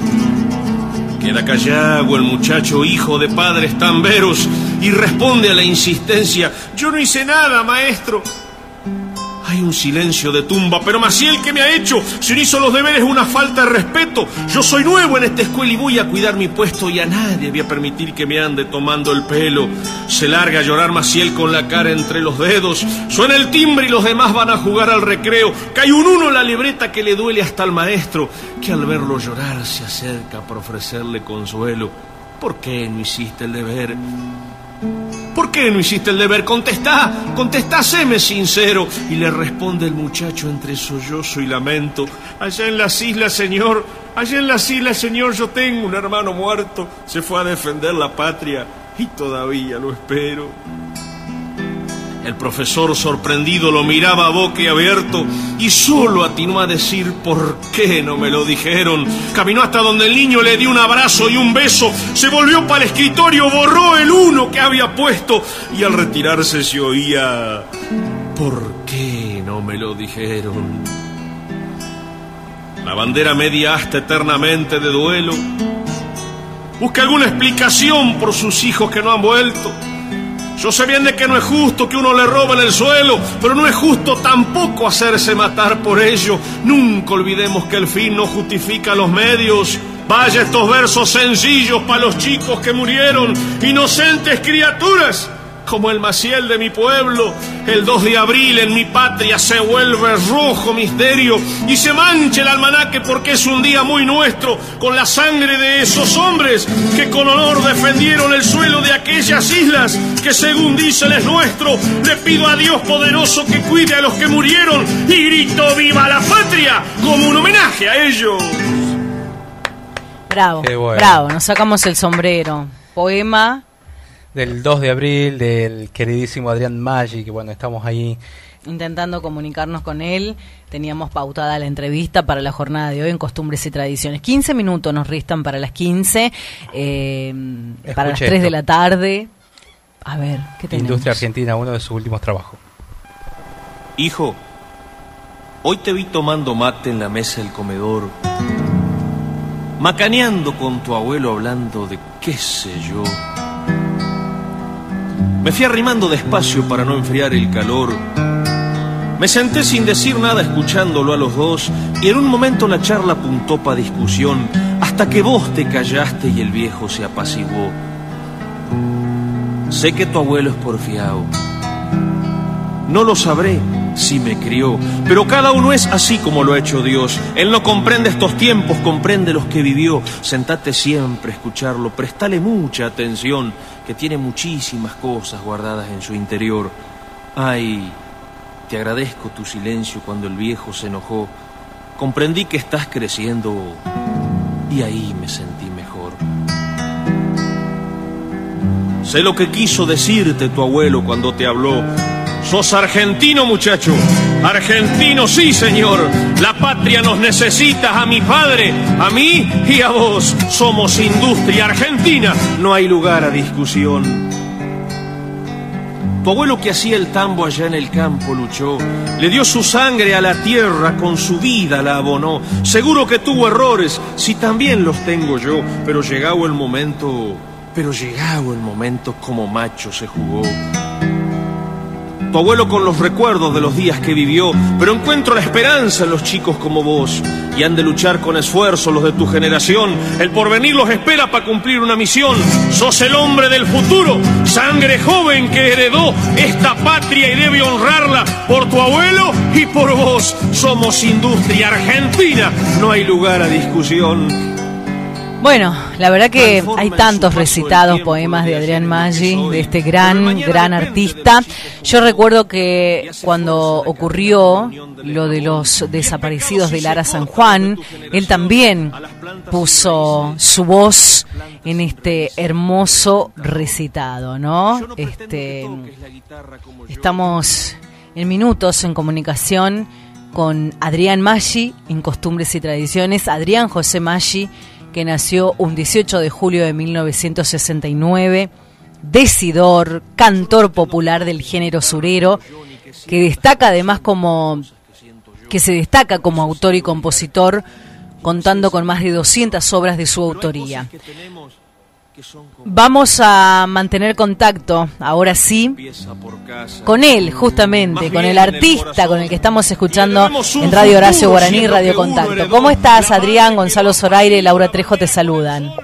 Queda callado el muchacho hijo de padres tamberos y responde a la insistencia, yo no hice nada, maestro. Hay un silencio de tumba, pero Maciel, ¿qué me ha hecho? Si no hizo los deberes es una falta de respeto. Yo soy nuevo en esta escuela y voy a cuidar mi puesto y a nadie voy a permitir que me ande tomando el pelo. Se larga a llorar Maciel con la cara entre los dedos. Suena el timbre y los demás van a jugar al recreo. Cae un uno en la libreta que le duele hasta al maestro, que al verlo llorar se acerca para ofrecerle consuelo. ¿Por qué no hiciste el deber? ¿Por qué no hiciste el deber? Contestá, contestá, séme sincero. Y le responde el muchacho entre sollozo y lamento. Allá en las islas, señor, allá en las islas, señor, yo tengo un hermano muerto. Se fue a defender la patria y todavía lo espero. El profesor sorprendido lo miraba a boca abierto y solo atinó a decir por qué no me lo dijeron. Caminó hasta donde el niño le dio un abrazo y un beso, se volvió para el escritorio, borró el uno que había puesto y al retirarse se oía ¿por qué no me lo dijeron? La bandera media hasta eternamente de duelo. Busca alguna explicación por sus hijos que no han vuelto. Yo sé bien de que no es justo que uno le robe en el suelo, pero no es justo tampoco hacerse matar por ello. Nunca olvidemos que el fin no justifica los medios. Vaya estos versos sencillos para los chicos que murieron, inocentes criaturas como el Maciel de mi pueblo. El 2 de abril en mi patria se vuelve rojo misterio y se mancha el almanaque porque es un día muy nuestro con la sangre de esos hombres que con honor defendieron el suelo de aquellas islas que según dicen es nuestro. Le pido a Dios poderoso que cuide a los que murieron y grito viva la patria como un homenaje a ellos. Bravo, bueno. bravo, nos sacamos el sombrero. Poema Del 2 de abril, del queridísimo Adrián Maggi, que bueno, estamos ahí. intentando comunicarnos con él. Teníamos pautada la entrevista para la jornada de hoy en Costumbres y Tradiciones. 15 minutos nos restan para las 15, eh, para las Escuche 3 de la tarde. A ver, ¿qué tenemos? Industria Argentina, uno de sus últimos trabajos. Hijo, hoy te vi tomando mate en la mesa del comedor, macaneando con tu abuelo hablando de qué sé yo. Me fui arrimando despacio para no enfriar el calor. Me senté sin decir nada escuchándolo a los dos y en un momento la charla apuntó para discusión hasta que vos te callaste y el viejo se apaciguó. Sé que tu abuelo es porfiado. No lo sabré si me crió, pero cada uno es así como lo ha hecho Dios. Él no comprende estos tiempos, comprende los que vivió. Sentate siempre a escucharlo, prestale mucha atención, que tiene muchísimas cosas guardadas en su interior. Ay, te agradezco tu silencio cuando el viejo se enojó. Comprendí que estás creciendo y ahí me sentí mejor. Sé lo que quiso decirte tu abuelo cuando te habló. Sos argentino, muchacho. Argentino, sí, señor. La patria nos necesita a mi padre, a mí y a vos. Somos industria argentina. No hay lugar a discusión. Tu abuelo que hacía el tambo allá en el campo luchó, le dio su sangre a la tierra, con su vida la abonó. Seguro que tuvo errores, si también los tengo yo, pero llegado el momento, pero llegado el momento como macho se jugó. Tu abuelo con los recuerdos de los días que vivió, pero encuentro la esperanza en los chicos como vos. Y han de luchar con esfuerzo los de tu generación. El porvenir los espera para cumplir una misión. Sos el hombre del futuro, sangre joven que heredó esta patria y debe honrarla por tu abuelo y por vos. Somos industria argentina, no hay lugar a discusión. Bueno, la verdad que hay tantos recitados poemas de Adrián Maggi, de este gran, gran artista. Yo recuerdo que cuando ocurrió lo de los desaparecidos de Lara San Juan, él también puso su voz en este hermoso recitado, ¿no? Este, estamos en minutos en comunicación con Adrián Maggi en Costumbres y Tradiciones. Adrián José Maggi que nació un 18 de julio de 1969, decidor, cantor popular del género surero, que destaca además como que se destaca como autor y compositor, contando con más de 200 obras de su autoría. Vamos a mantener contacto, ahora sí, con él, justamente, con el artista con el que estamos escuchando en Radio Horacio Guaraní, Radio Contacto. ¿Cómo estás, Adrián? Gonzalo Zoraire y Laura Trejo te saludan.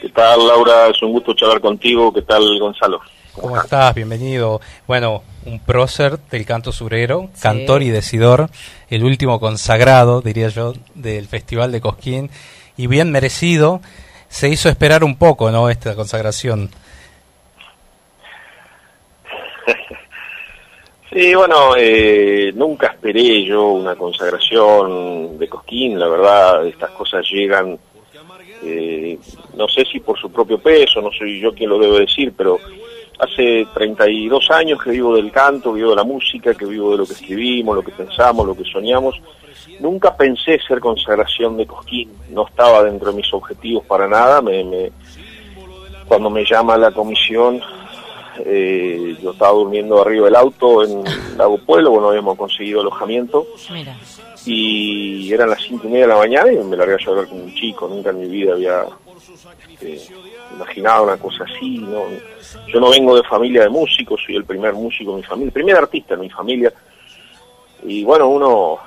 ¿Qué tal, Laura? Es un gusto charlar contigo. ¿Qué tal, Gonzalo? ¿Cómo, estás? Bienvenido. Bueno, un prócer del canto surero, cantor y decidor, el último consagrado, diría yo, del Festival de Cosquín, y bien merecido se hizo esperar un poco, ¿no? Esta consagración. Sí, bueno, eh, nunca esperé yo una consagración de Cosquín, la verdad, estas cosas llegan, eh, no sé si por su propio peso, no soy yo quien lo debe decir, pero hace 32 años que vivo del canto, vivo de la música, que vivo de lo que escribimos, lo que pensamos, lo que soñamos, Nunca pensé ser consagración de Cosquín, no estaba dentro de mis objetivos para nada. Me, cuando me llama la comisión, eh, yo estaba durmiendo arriba del auto en Lago Pueblo, bueno, habíamos conseguido alojamiento. Y eran las cinco y media de la mañana y me largué a llorar con un chico. Nunca en mi vida había este, imaginado una cosa así. ¿no? Yo no vengo de familia de músicos, soy el primer músico en mi familia, el primer artista en mi familia. Y bueno, uno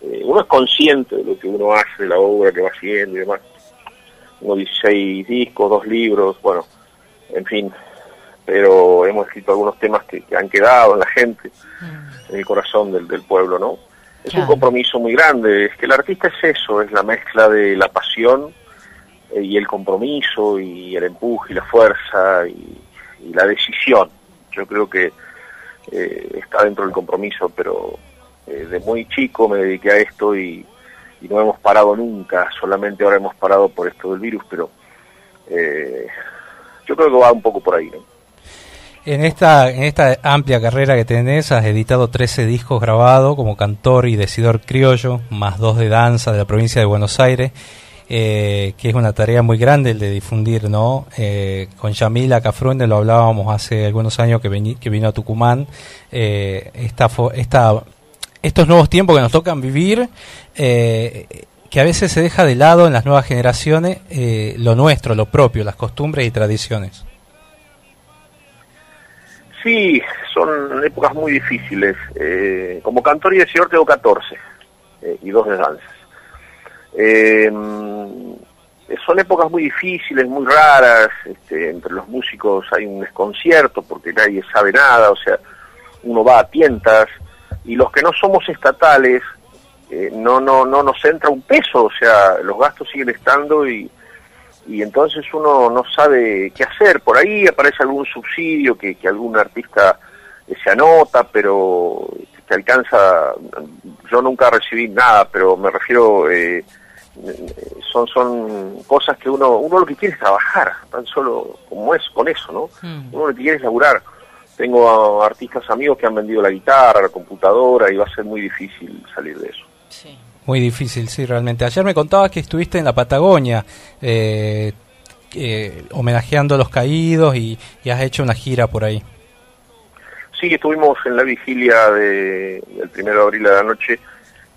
eh, uno es consciente de lo que uno hace, la obra que va haciendo y demás. Uno 16 discos, dos libros, bueno, en fin. Pero hemos escrito algunos temas que, han quedado en la gente, en el corazón del, del pueblo, ¿no? Es un compromiso muy grande. Es que el artista es eso, es la mezcla de la pasión eh, y el compromiso y el empuje y la fuerza y, la decisión. Yo creo que eh, está dentro del compromiso, pero eh, de muy chico me dediqué a esto y, no hemos parado nunca, solamente ahora hemos parado por esto del virus, pero eh, yo creo que va un poco por ahí. En esta, en esta amplia carrera que tenés, has editado 13 discos grabados como cantor y decidor criollo, más dos de danza de la provincia de Buenos Aires, eh, que es una tarea muy grande el de difundir, ¿no? con Yamila Cafruende lo hablábamos hace algunos años que, que vino a Tucumán, esta, esta estos nuevos tiempos que nos tocan vivir, eh, que a veces se deja de lado en las nuevas generaciones eh, lo nuestro, lo propio, las costumbres y tradiciones. Sí, son épocas muy difíciles. Eh, como cantor y decidor tengo 14 eh, y dos de danzas. Eh, son épocas muy difíciles, muy raras. Este, entre los músicos hay un desconcierto porque nadie sabe nada, o sea, uno va a tientas y los que no somos estatales eh, no no no nos entra un peso, o sea, los gastos siguen estando y y entonces uno no sabe qué hacer. Por ahí aparece algún subsidio que, que algún artista eh, se anota, pero te alcanza. Yo nunca recibí nada, pero me refiero. Eh, son son cosas que uno uno lo que quiere es trabajar tan solo como es con eso no uno lo que quiere es laburar. Tengo artistas amigos que han vendido la guitarra la computadora y va a ser muy difícil salir de eso. Muy difícil, sí, realmente. Ayer me contabas que estuviste en la Patagonia eh, eh, homenajeando a los caídos y, has hecho una gira por ahí. Sí, estuvimos en la vigilia de, del primero de abril de la noche,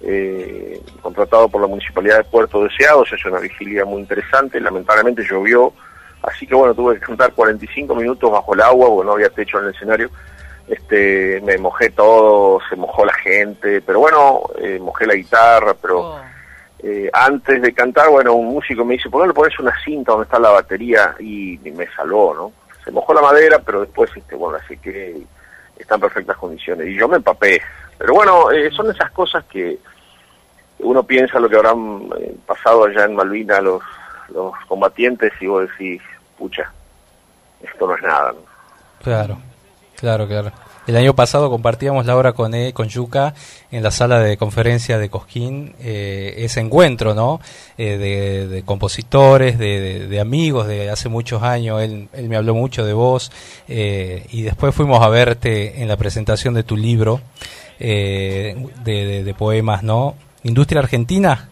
eh, contratado por la Municipalidad de Puerto Deseado, se hizo una vigilia muy interesante, lamentablemente llovió, así que bueno, tuve que cantar 45 minutos bajo el agua, porque no había techo en el escenario, este me mojé todo, se mojó la gente, pero bueno, eh, mojé la guitarra, pero Oh. eh, antes de cantar, bueno, un músico me dice, ¿por qué no le pones una cinta donde está la batería? Y, me salvó, ¿no? Se mojó la madera, pero después, este, bueno, así que está en perfectas condiciones. Y yo me empapé. Pero bueno, eh, son esas cosas que uno piensa lo que habrán eh, pasado allá en Malvinas los, los combatientes y vos decís, pucha, esto no es nada. Claro, claro, claro. El año pasado compartíamos la hora con él, con Yuka en la sala de conferencia de Cosquín, eh, ese encuentro, ¿no? Eh, de, compositores, de, amigos de hace muchos años. Él, él me habló mucho de vos eh, y después fuimos a verte en la presentación de tu libro eh, de poemas, ¿no? Industria Argentina.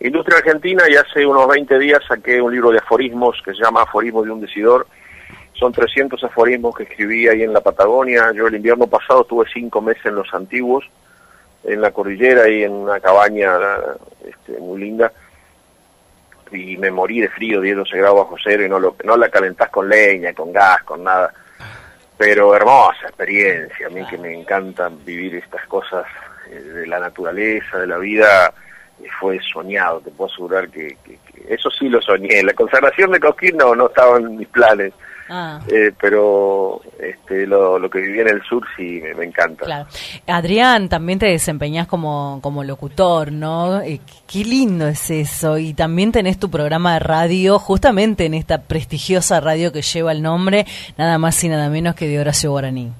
Industria Argentina y hace unos 20 días saqué un libro de aforismos que se llama Aforismos de un decidor. Son 300 aforismos que escribí ahí en la Patagonia. Yo el invierno pasado tuve cinco meses en los antiguos, en la cordillera y en una cabaña este, muy linda. Y me morí de frío, 10, 12 grados bajo cero y no, lo, no la calentás con leña, con gas, con nada. Pero hermosa experiencia, a mí que me encanta vivir estas cosas de la naturaleza, de la vida, eh, fue soñado, te puedo asegurar que, que- que eso sí lo soñé. La consagración de Cosquín no, no estaba en mis planes, Ah, eh, pero este, lo, lo que viví en el sur sí me, me encanta. claro. Adrián, también te desempeñás como, como locutor, ¿no? Eh, qué lindo es eso. Y también tenés tu programa de radio, justamente en esta prestigiosa radio que lleva el nombre, nada más y nada menos que de Horacio Guaraní.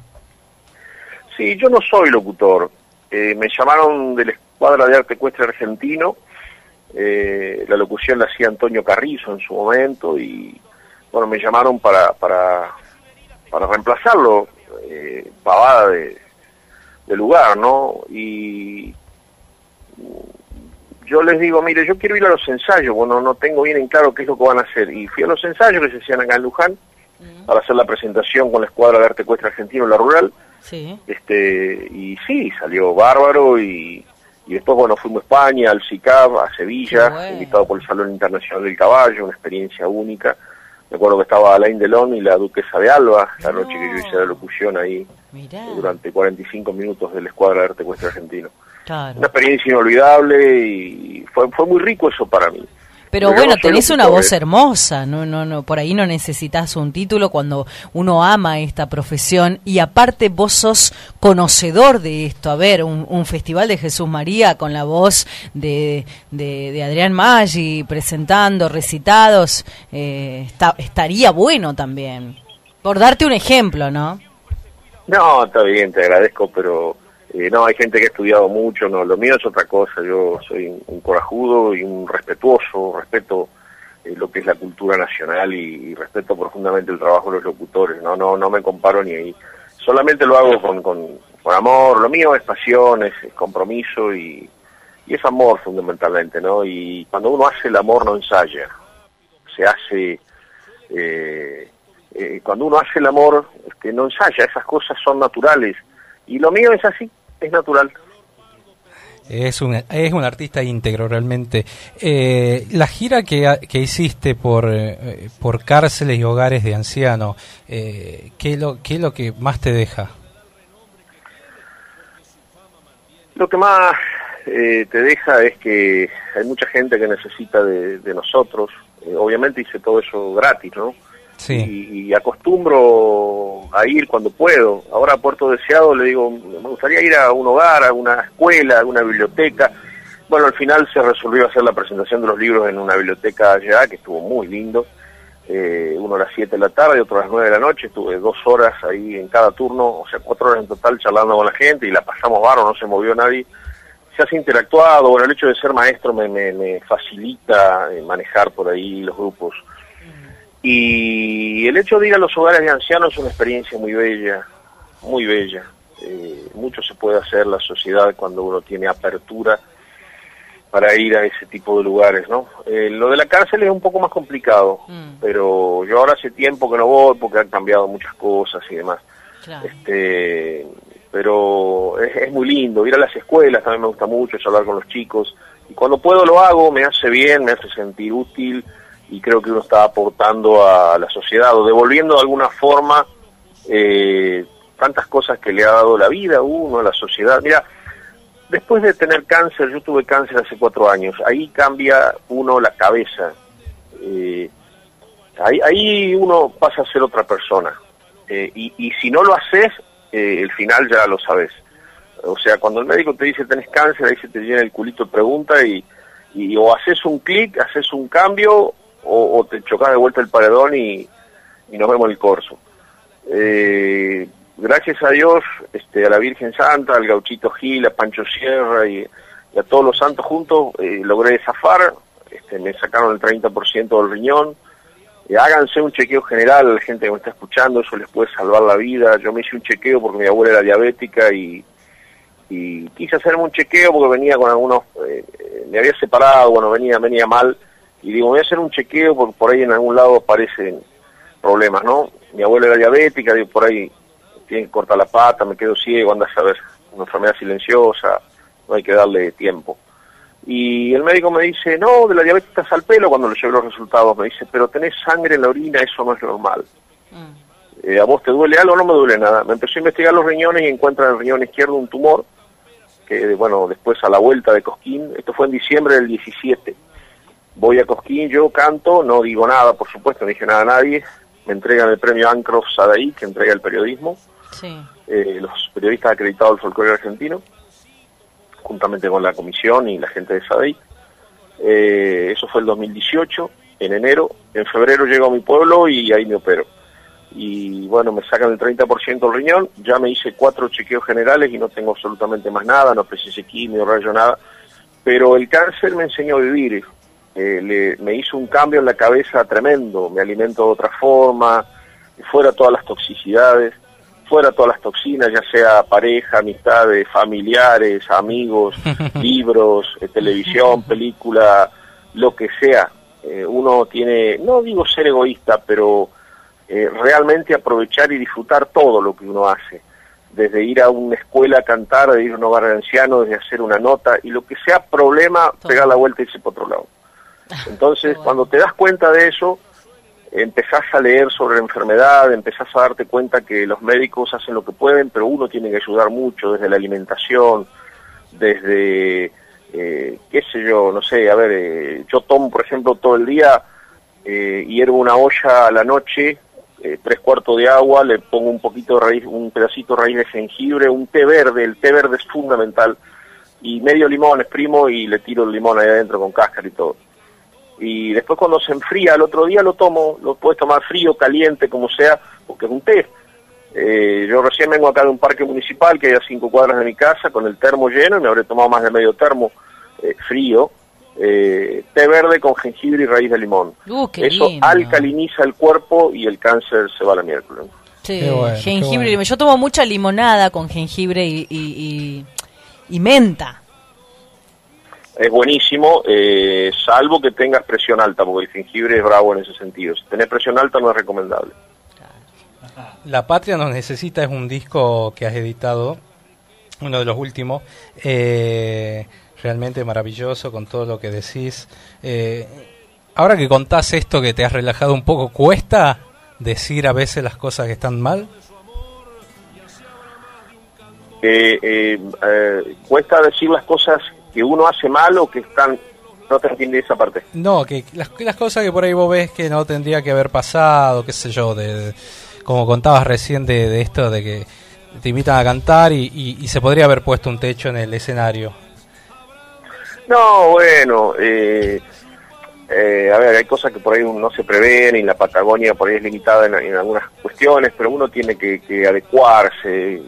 Sí, yo no soy locutor. Eh, me llamaron de la Escuadra de Arte Ecuestre Argentino. Eh, la locución la hacía Antonio Carrizo en su momento y, bueno, me llamaron para, para, para reemplazarlo, eh, pavada de, de lugar, ¿no? Y yo les digo, mire, yo quiero ir a los ensayos, bueno, no tengo bien en claro qué es lo que van a hacer. Y fui a los ensayos que se hacían acá en Luján para hacer la presentación con la Escuadra de Arte Ecuestre Argentino en la Rural Sí. este y sí salió bárbaro y, y después bueno fuimos a España al CICAB a Sevilla bueno. invitado por el Salón Internacional del Caballo una experiencia única me acuerdo que estaba Alain Delon y la duquesa de Alba la noche que yo hice la locución ahí Mirá. durante 45 minutos de la escuadra de arte ecuestre argentino Claro. una experiencia inolvidable y fue fue muy rico eso para mí Pero bueno, tenés una voz ¿eh? hermosa, no, no, no, por ahí no necesitas un título cuando uno ama esta profesión y aparte vos sos conocedor de esto. A ver, un, un festival de Jesús María con la voz de, de, de Adrián Maggi presentando recitados, eh, está- estaría bueno también. Por darte un ejemplo, ¿no? No, está bien, te agradezco, pero eh, no, hay gente que ha estudiado mucho, no, lo mío es otra cosa, yo soy un, corajudo y un respetuoso, respeto eh, lo que es la cultura nacional y, respeto profundamente el trabajo de los locutores, no, no, no me comparo ni ahí, solamente lo hago con, con, con amor, lo mío es pasión, es, es compromiso y, y es amor fundamentalmente, ¿no? Y cuando uno hace el amor no ensaya, se hace... Eh, eh, cuando uno hace el amor, este, no ensaya, esas cosas son naturales. Y lo mío es así, es natural. Es un, es un artista íntegro realmente. Eh, la gira que, que hiciste por, eh, por cárceles y hogares de ancianos, eh, ¿qué, es lo, ¿qué es lo que más te deja? Lo que más eh, te deja es que hay mucha gente que necesita de, de nosotros. Eh, obviamente hice todo eso gratis, ¿no? Sí. Y, acostumbro a ir cuando puedo. Ahora a Puerto Deseado le digo, me gustaría ir a un hogar, a una escuela, a una biblioteca. Bueno, al final se resolvió hacer la presentación de los libros en una biblioteca allá, que estuvo muy lindo. Eh, uno a las 7 de la tarde, otro a las 9 de la noche. Estuve dos horas ahí en cada turno, o sea, cuatro horas en total charlando con la gente y la pasamos barro, no se movió nadie. Se hace interactuado, bueno, el hecho de ser maestro me, me, me facilita eh, manejar por ahí los grupos. Y el hecho de ir a los hogares de ancianos es una experiencia muy bella, muy bella. Eh, mucho se puede hacer la sociedad cuando uno tiene apertura para ir a ese tipo de lugares, ¿no? Eh, lo de la cárcel es un poco más complicado, pero yo ahora hace tiempo que no voy porque han cambiado muchas cosas y demás. Este, pero es, es muy lindo, ir a las escuelas también me gusta mucho, es hablar con los chicos. Y cuando puedo lo hago, me hace bien, me hace sentir útil y creo que uno está aportando a la sociedad o devolviendo de alguna forma eh, tantas cosas que le ha dado la vida a uno, a la sociedad. Mira, después de tener cáncer, yo tuve cáncer hace cuatro años, ahí cambia uno la cabeza. Eh, ahí, ahí uno pasa a ser otra persona. Eh, y, y si no lo haces, eh, el final ya lo sabes. O sea, cuando el médico te dice tenés cáncer, ahí se te llena el culito de pregunta y, y o haces un clic, haces un cambio o, te chocas de vuelta el paredón y, y nos vemos el corso. Eh, gracias a Dios, este, a la Virgen Santa, al Gauchito Gil, a Pancho Sierra y, y a todos los santos juntos, eh, logré zafar, este, me sacaron el 30% del riñón. Eh, háganse un chequeo general, la gente que me está escuchando, eso les puede salvar la vida. Yo me hice un chequeo porque mi abuela era diabética y, y quise hacerme un chequeo porque venía con algunos, eh, eh, me había separado, bueno, venía, venía mal, y digo, voy a hacer un chequeo porque por ahí en algún lado aparecen problemas, ¿no? Mi abuela era diabética, digo, por ahí tiene que cortar la pata, me quedo ciego, anda a saber, una enfermedad silenciosa, no hay que darle tiempo. Y el médico me dice, no, de la diabetes estás al pelo cuando le llevo los resultados, me dice, pero tenés sangre en la orina, eso no es normal. Eh, ¿A vos te duele algo? No me duele nada. Me empezó a investigar los riñones y encuentra en el riñón izquierdo un tumor, que bueno, después a la vuelta de Cosquín, esto fue en diciembre del 17. Voy a Cosquín, yo canto, no digo nada, por supuesto, no dije nada a nadie. Me entregan el premio Ancrof Sadaí, que entrega el periodismo, Sí. eh, los periodistas acreditados del folclore argentino, juntamente con la comisión y la gente de Sadaí. Eh, eso fue el 2018, en enero. En febrero llego a mi pueblo y ahí me opero. Y bueno, me sacan el 30% del riñón. Ya me hice cuatro chequeos generales y no tengo absolutamente más nada, no precisé quimio, rayo, nada. Pero el cáncer me enseñó a vivir. Eh, le- me hizo un cambio en la cabeza tremendo. Me alimento de otra forma, fuera todas las toxicidades, fuera todas las toxinas, ya sea pareja, amistades, familiares, amigos, libros, eh, televisión, película, lo que sea. Eh, uno tiene, no digo ser egoísta, pero eh, realmente aprovechar y disfrutar todo lo que uno hace. Desde ir a una escuela a cantar, de ir a un hogar de ancianos, desde hacer una nota, y lo que sea problema, pegar la vuelta y irse por otro lado. Entonces, cuando te das cuenta de eso, empezás a leer sobre la enfermedad, empezás a darte cuenta que los médicos hacen lo que pueden, pero uno tiene que ayudar mucho desde la alimentación, desde, eh, qué sé yo, no sé, a ver, eh, yo tomo, por ejemplo, todo el día, eh, hiervo una olla a la noche, eh, tres cuartos de agua, le pongo un poquito de raíz, un pedacito de raíz de jengibre, un té verde, el té verde es fundamental, y medio limón exprimo y le tiro el limón ahí adentro con cáscara y todo y después cuando se enfría al otro día lo tomo, lo puedes tomar frío, caliente, como sea, porque es un té. Eh, yo recién vengo acá de un parque municipal que hay a cinco cuadras de mi casa con el termo lleno y me habré tomado más de medio termo eh, frío, eh, té verde con jengibre y raíz de limón. Uh, qué Eso lindo. alcaliniza el cuerpo y el cáncer se va a la miércoles. Sí, bueno, jengibre. bueno. Yo tomo mucha limonada con jengibre y, y, y- y menta. Es buenísimo, eh, salvo que tengas presión alta, porque el jengibre es bravo en ese sentido. Si tenés presión alta no es recomendable. La Patria nos necesita es un disco que has editado uno de los últimos. Eh, realmente maravilloso con todo lo que decís. Eh, ahora que contás esto que te has relajado un poco, ¿cuesta decir a veces las cosas que están mal? Eh, eh, eh, cuesta decir las cosas que uno hace mal o que están... No te entiende esa parte. No, que las, las cosas que por ahí vos ves que no tendría que haber pasado, qué sé yo, de, de- como contabas recién de, de esto de que te invitan a cantar y, y- y se podría haber puesto un techo en el escenario. No, bueno, eh, eh, a ver, hay cosas que por ahí no se prevén y la Patagonia por ahí es limitada en, en algunas cuestiones, pero uno tiene que, que adecuarse.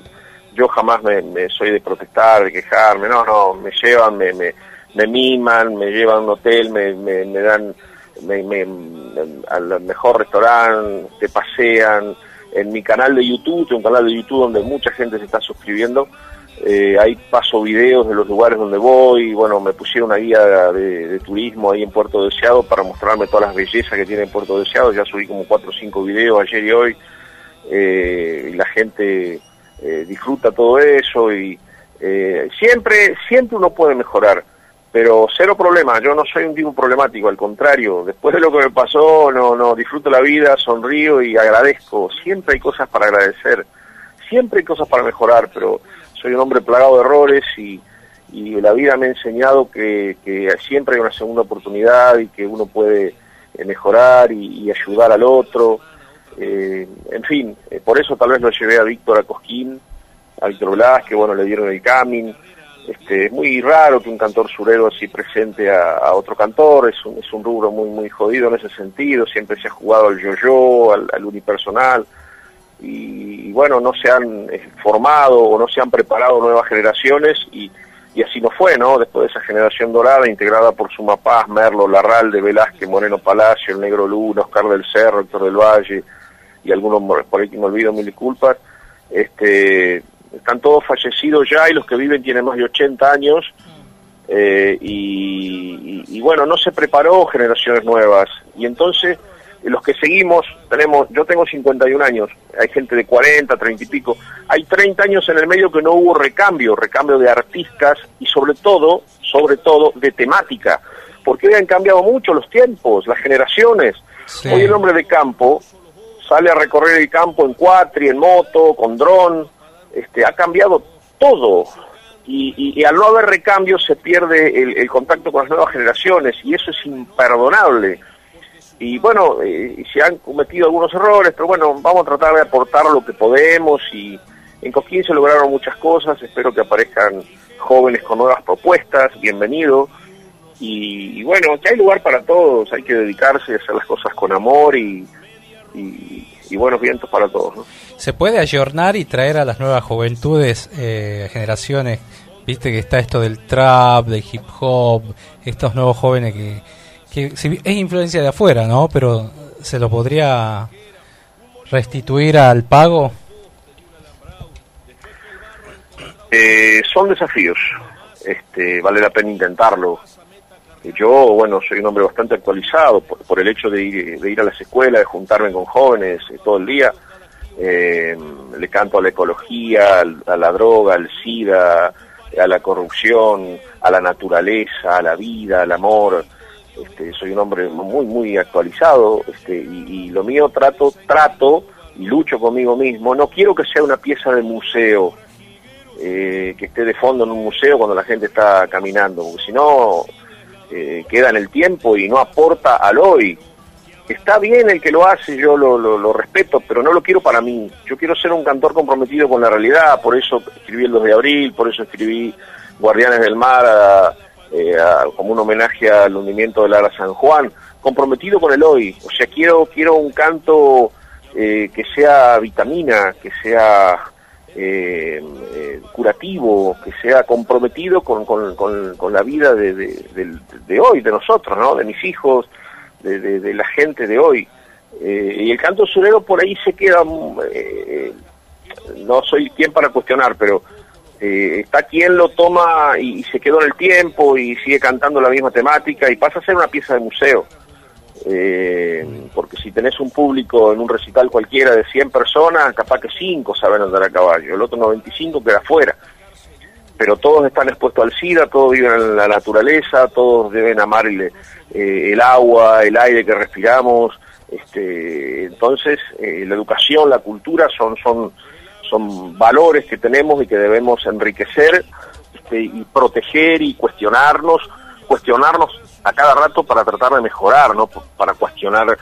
Yo jamás me, soy de protestar, de quejarme, no, no, me llevan, me, me, me miman, me llevan a un hotel, me, me, me dan me, me- al mejor restaurante, te pasean. En mi canal de YouTube, tengo un canal de YouTube donde mucha gente se está suscribiendo. Eh, ahí paso videos de los lugares donde voy. Bueno, me pusieron una guía de, de turismo ahí en Puerto Deseado para mostrarme todas las bellezas que tiene Puerto Deseado. Ya subí como cuatro o cinco videos ayer y hoy. Eh, y la gente eh, disfruta todo eso y eh, siempre, siempre uno puede mejorar. Pero cero problema, yo no soy un tipo problemático, al contrario, después de lo que me pasó, no, no, disfruto la vida, sonrío y agradezco. Siempre hay cosas para agradecer, siempre hay cosas para mejorar, pero soy un hombre plagado de errores y, y la vida me ha enseñado que, que siempre hay una segunda oportunidad y que uno puede eh, mejorar y ayudar al otro. Eh, en fin, eh, por eso tal vez lo llevé a Víctor a Cosquín, a Víctor Blas, que bueno, le dieron el camin. Este, es muy raro que un cantor surero así presente a, otro cantor, es un, es un rubro muy muy jodido en ese sentido, siempre se ha jugado al yo-yo, al, al unipersonal, y, y bueno, no se han eh, formado o no se han preparado nuevas generaciones, y, y así no fue, ¿no? Después de esa generación dorada, integrada por Suma Paz, Merlo, Larralde, Velázquez, Moreno Palacio, El Negro Luna, Oscar del Cerro, Héctor del Valle, y algunos por- ahí que me olvido, mil disculpas, este, están todos fallecidos ya y los que viven tienen más de 80 años eh, y, y- y bueno, no se preparó generaciones nuevas y entonces los que seguimos, tenemos, yo tengo 51 años, hay gente de 40, 30 y pico, hay 30 años en el medio que no hubo recambio, recambio de artistas y sobre todo, sobre todo de temática, porque hoy han cambiado mucho los tiempos, las generaciones. Hoy el hombre de campo sale a recorrer el campo en cuatri, en moto, con dron, este, ha cambiado todo. Y, al no haber recambio se pierde el, contacto con las nuevas generaciones y eso es imperdonable. Y bueno, eh, se han cometido algunos errores, pero bueno, vamos a tratar de aportar lo que podemos y en Cosquín se lograron muchas cosas, espero que aparezcan jóvenes con nuevas propuestas, bienvenido. Y, y bueno, que hay lugar para todos, hay que dedicarse a hacer las cosas con amor y, y- y buenos vientos para todos. ¿no? ¿Se puede ayornar y traer a las nuevas juventudes, eh, generaciones? Viste que está esto del trap, del hip hop, estos nuevos jóvenes que, es influencia de afuera, ¿no? Pero se lo podría restituir al pago. Eh, son desafíos, este, vale la pena intentarlo. Yo, bueno, soy un hombre bastante actualizado por, por el hecho de ir, de ir a las escuelas, de juntarme con jóvenes eh, todo el día. Eh, le canto a la ecología, al- a la droga, al SIDA, a la corrupción, a la naturaleza, a la vida, al amor. Este, soy un hombre muy, muy actualizado este, y, y lo mío trato, trato y lucho conmigo mismo. No quiero que sea una pieza de museo, eh, que esté de fondo en un museo cuando la gente está caminando, porque si no eh, queda en el tiempo y no aporta al hoy. Está bien el que lo hace, yo lo, lo- respeto, pero no lo quiero para mí. Yo quiero ser un cantor comprometido con la realidad, por eso escribí el 2 de abril, por eso escribí Guardianes del Mar eh, como un homenaje al hundimiento del Ara San Juan, comprometido con el hoy. O sea, quiero, quiero un canto eh, que sea vitamina, que sea eh, eh, curativo, que sea comprometido con, con- con- la vida de, hoy, de nosotros, ¿no? de mis hijos, de la gente de hoy. Eh, y el canto surero por ahí se queda, mm, eh, no soy quien para cuestionar, pero eh, está quien lo toma y, y se quedó en el tiempo y sigue cantando la misma temática y pasa a ser una pieza de museo. Eh, porque si tenés un público en un recital cualquiera de 100 personas, capaz que 5 saben andar a caballo, el otro 95 queda afuera. pero todos están expuestos al SIDA, todos viven en la naturaleza, todos deben amar el, eh, agua, el aire que respiramos, este, entonces eh, la educación, la cultura son, son, son valores que tenemos y que debemos enriquecer este, y proteger y cuestionarnos, cuestionarnos a cada rato para tratar de mejorar, no para cuestionar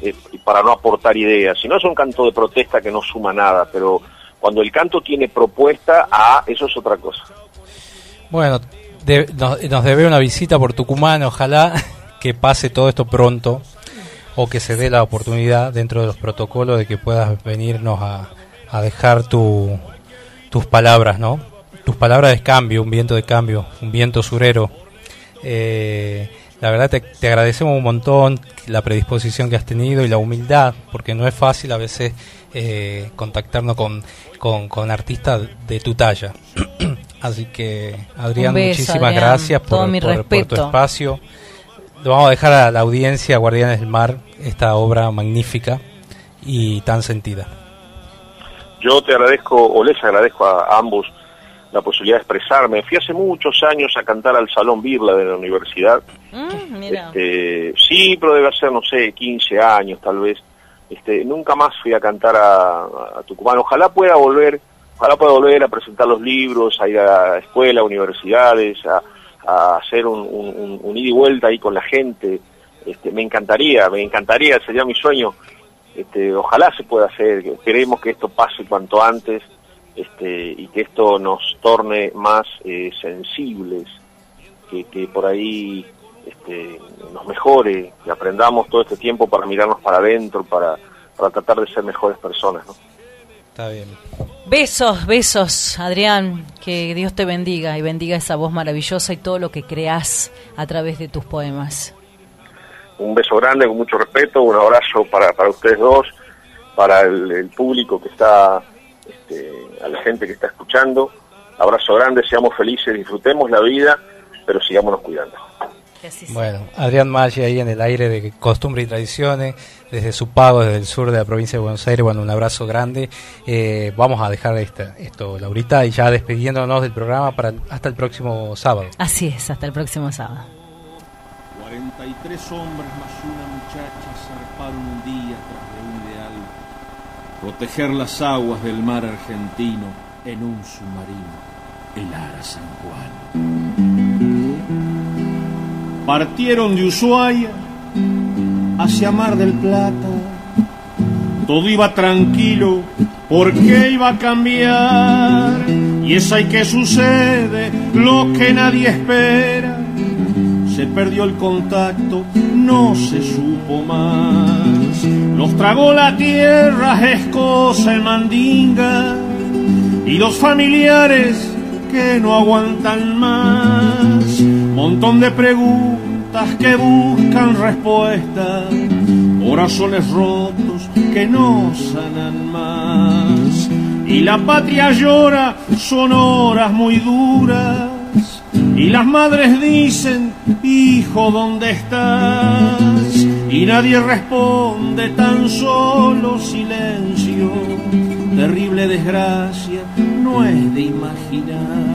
eh, para no aportar ideas. Si no es un canto de protesta que no suma nada, pero cuando el canto tiene propuesta, ah, eso es otra cosa. Bueno, nos, nos debe una visita por Tucumán, ojalá que pase todo esto pronto o que se dé la oportunidad dentro de los protocolos de que puedas venirnos a, a dejar tu, tus palabras, ¿no? Tus palabras de cambio, un viento de cambio, un viento surero. Eh, la verdad te, te, agradecemos un montón la predisposición que has tenido y la humildad, porque no es fácil a veces eh, contactarnos con, con, con, artistas de tu talla. Así que, Adrián, muchísimas gracias por, por, por, tu espacio. Lo vamos a dejar a la audiencia, Guardianes del Mar, esta obra magnífica y tan sentida. Yo te agradezco, o les agradezco a ambos la posibilidad de expresarme. Fui hace muchos años a cantar al Salón Birla de la universidad. Mm, este, sí, pero debe ser, no sé, 15 años tal vez. Este, nunca más fui a cantar a, a, Tucumán. Ojalá pueda volver, ojalá pueda volver a presentar los libros, a ir a escuela, universidades, a, a hacer un, un, un, ida y vuelta ahí con la gente. Este, me encantaría, me encantaría, sería mi sueño. Este, ojalá se pueda hacer, queremos que esto pase cuanto antes este, y que esto nos torne más eh, sensibles, que, que, por ahí este, nos mejore, que aprendamos todo este tiempo para mirarnos para adentro, para, para tratar de ser mejores personas. ¿no? Está bien. Besos, besos, Adrián, que Dios te bendiga y bendiga esa voz maravillosa y todo lo que creas a través de tus poemas. Un beso grande, con mucho respeto, un abrazo para, para ustedes dos, para el, el público que está este, a la gente que está escuchando. Abrazo grande, seamos felices, disfrutemos la vida, pero sigámonos cuidando. Bueno, Adrián Maggi ahí en el aire de costumbre y tradiciones, desde su pago, desde el sur de la provincia de Buenos Aires. Bueno, un abrazo grande. Eh, vamos a dejar esta, esto, Laurita, y ya despidiéndonos del programa para hasta el próximo sábado. Así es, hasta el próximo sábado. 43 hombres más una muchacha zarparon un día tras de un ideal proteger las aguas del mar argentino en un submarino, el Ara San Juan. Partieron de Ushuaia hacia Mar del Plata. Todo iba tranquilo, ¿por qué iba a cambiar? Y es ahí que sucede lo que nadie espera. Se perdió el contacto, no se supo más. Los tragó la tierra, escosa y mandinga. Y los familiares que no aguantan más. Montón de preguntas que buscan respuesta. Corazones rotos que no sanan más. Y la patria llora, son horas muy duras. Y las madres dicen, hijo, ¿dónde estás? Y nadie responde, tan solo silencio. Terrible desgracia, no es de imaginar.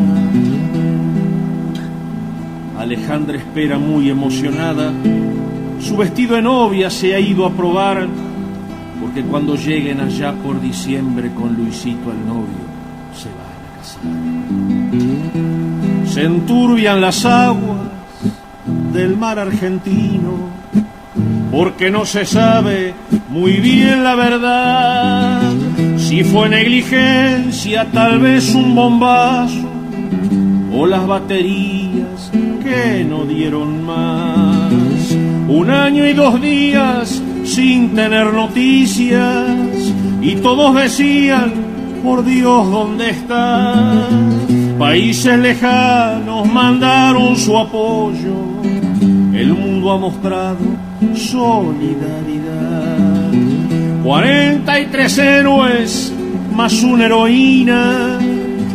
Alejandra espera muy emocionada. Su vestido de novia se ha ido a probar, porque cuando lleguen allá por diciembre con Luisito al novio, se van a casar. Se enturbian las aguas del mar argentino, porque no se sabe muy bien la verdad. Si fue negligencia, tal vez un bombazo, o las baterías que no dieron más. Un año y dos días sin tener noticias, y todos decían, por Dios, ¿dónde estás? Países lejanos mandaron su apoyo, el mundo ha mostrado solidaridad. 43 héroes más una heroína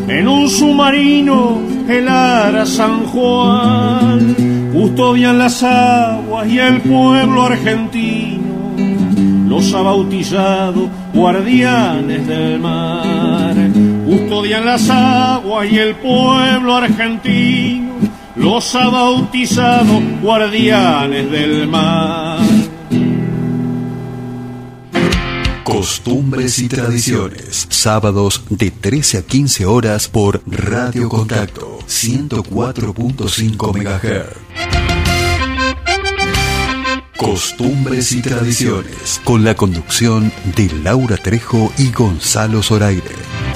en un submarino, el Ara San Juan. Custodian las aguas y el pueblo argentino, los ha bautizado guardianes del mar custodian las aguas y el pueblo argentino los ha bautizado guardianes del mar. Costumbres y tradiciones, sábados de 13 a 15 horas por Radio Contacto 104.5 MHz. Costumbres y tradiciones, con la conducción de Laura Trejo y Gonzalo Zoraire.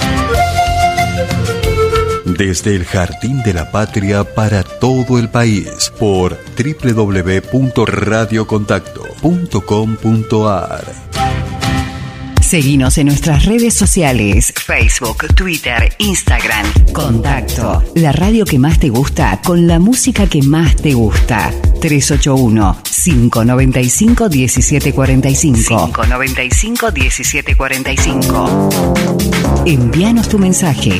Desde el Jardín de la Patria para todo el país por www.radiocontacto.com.ar. Seguinos en nuestras redes sociales, Facebook, Twitter, Instagram. Contacto. La radio que más te gusta con la música que más te gusta. 381-595-1745. 595-1745. Envíanos tu mensaje.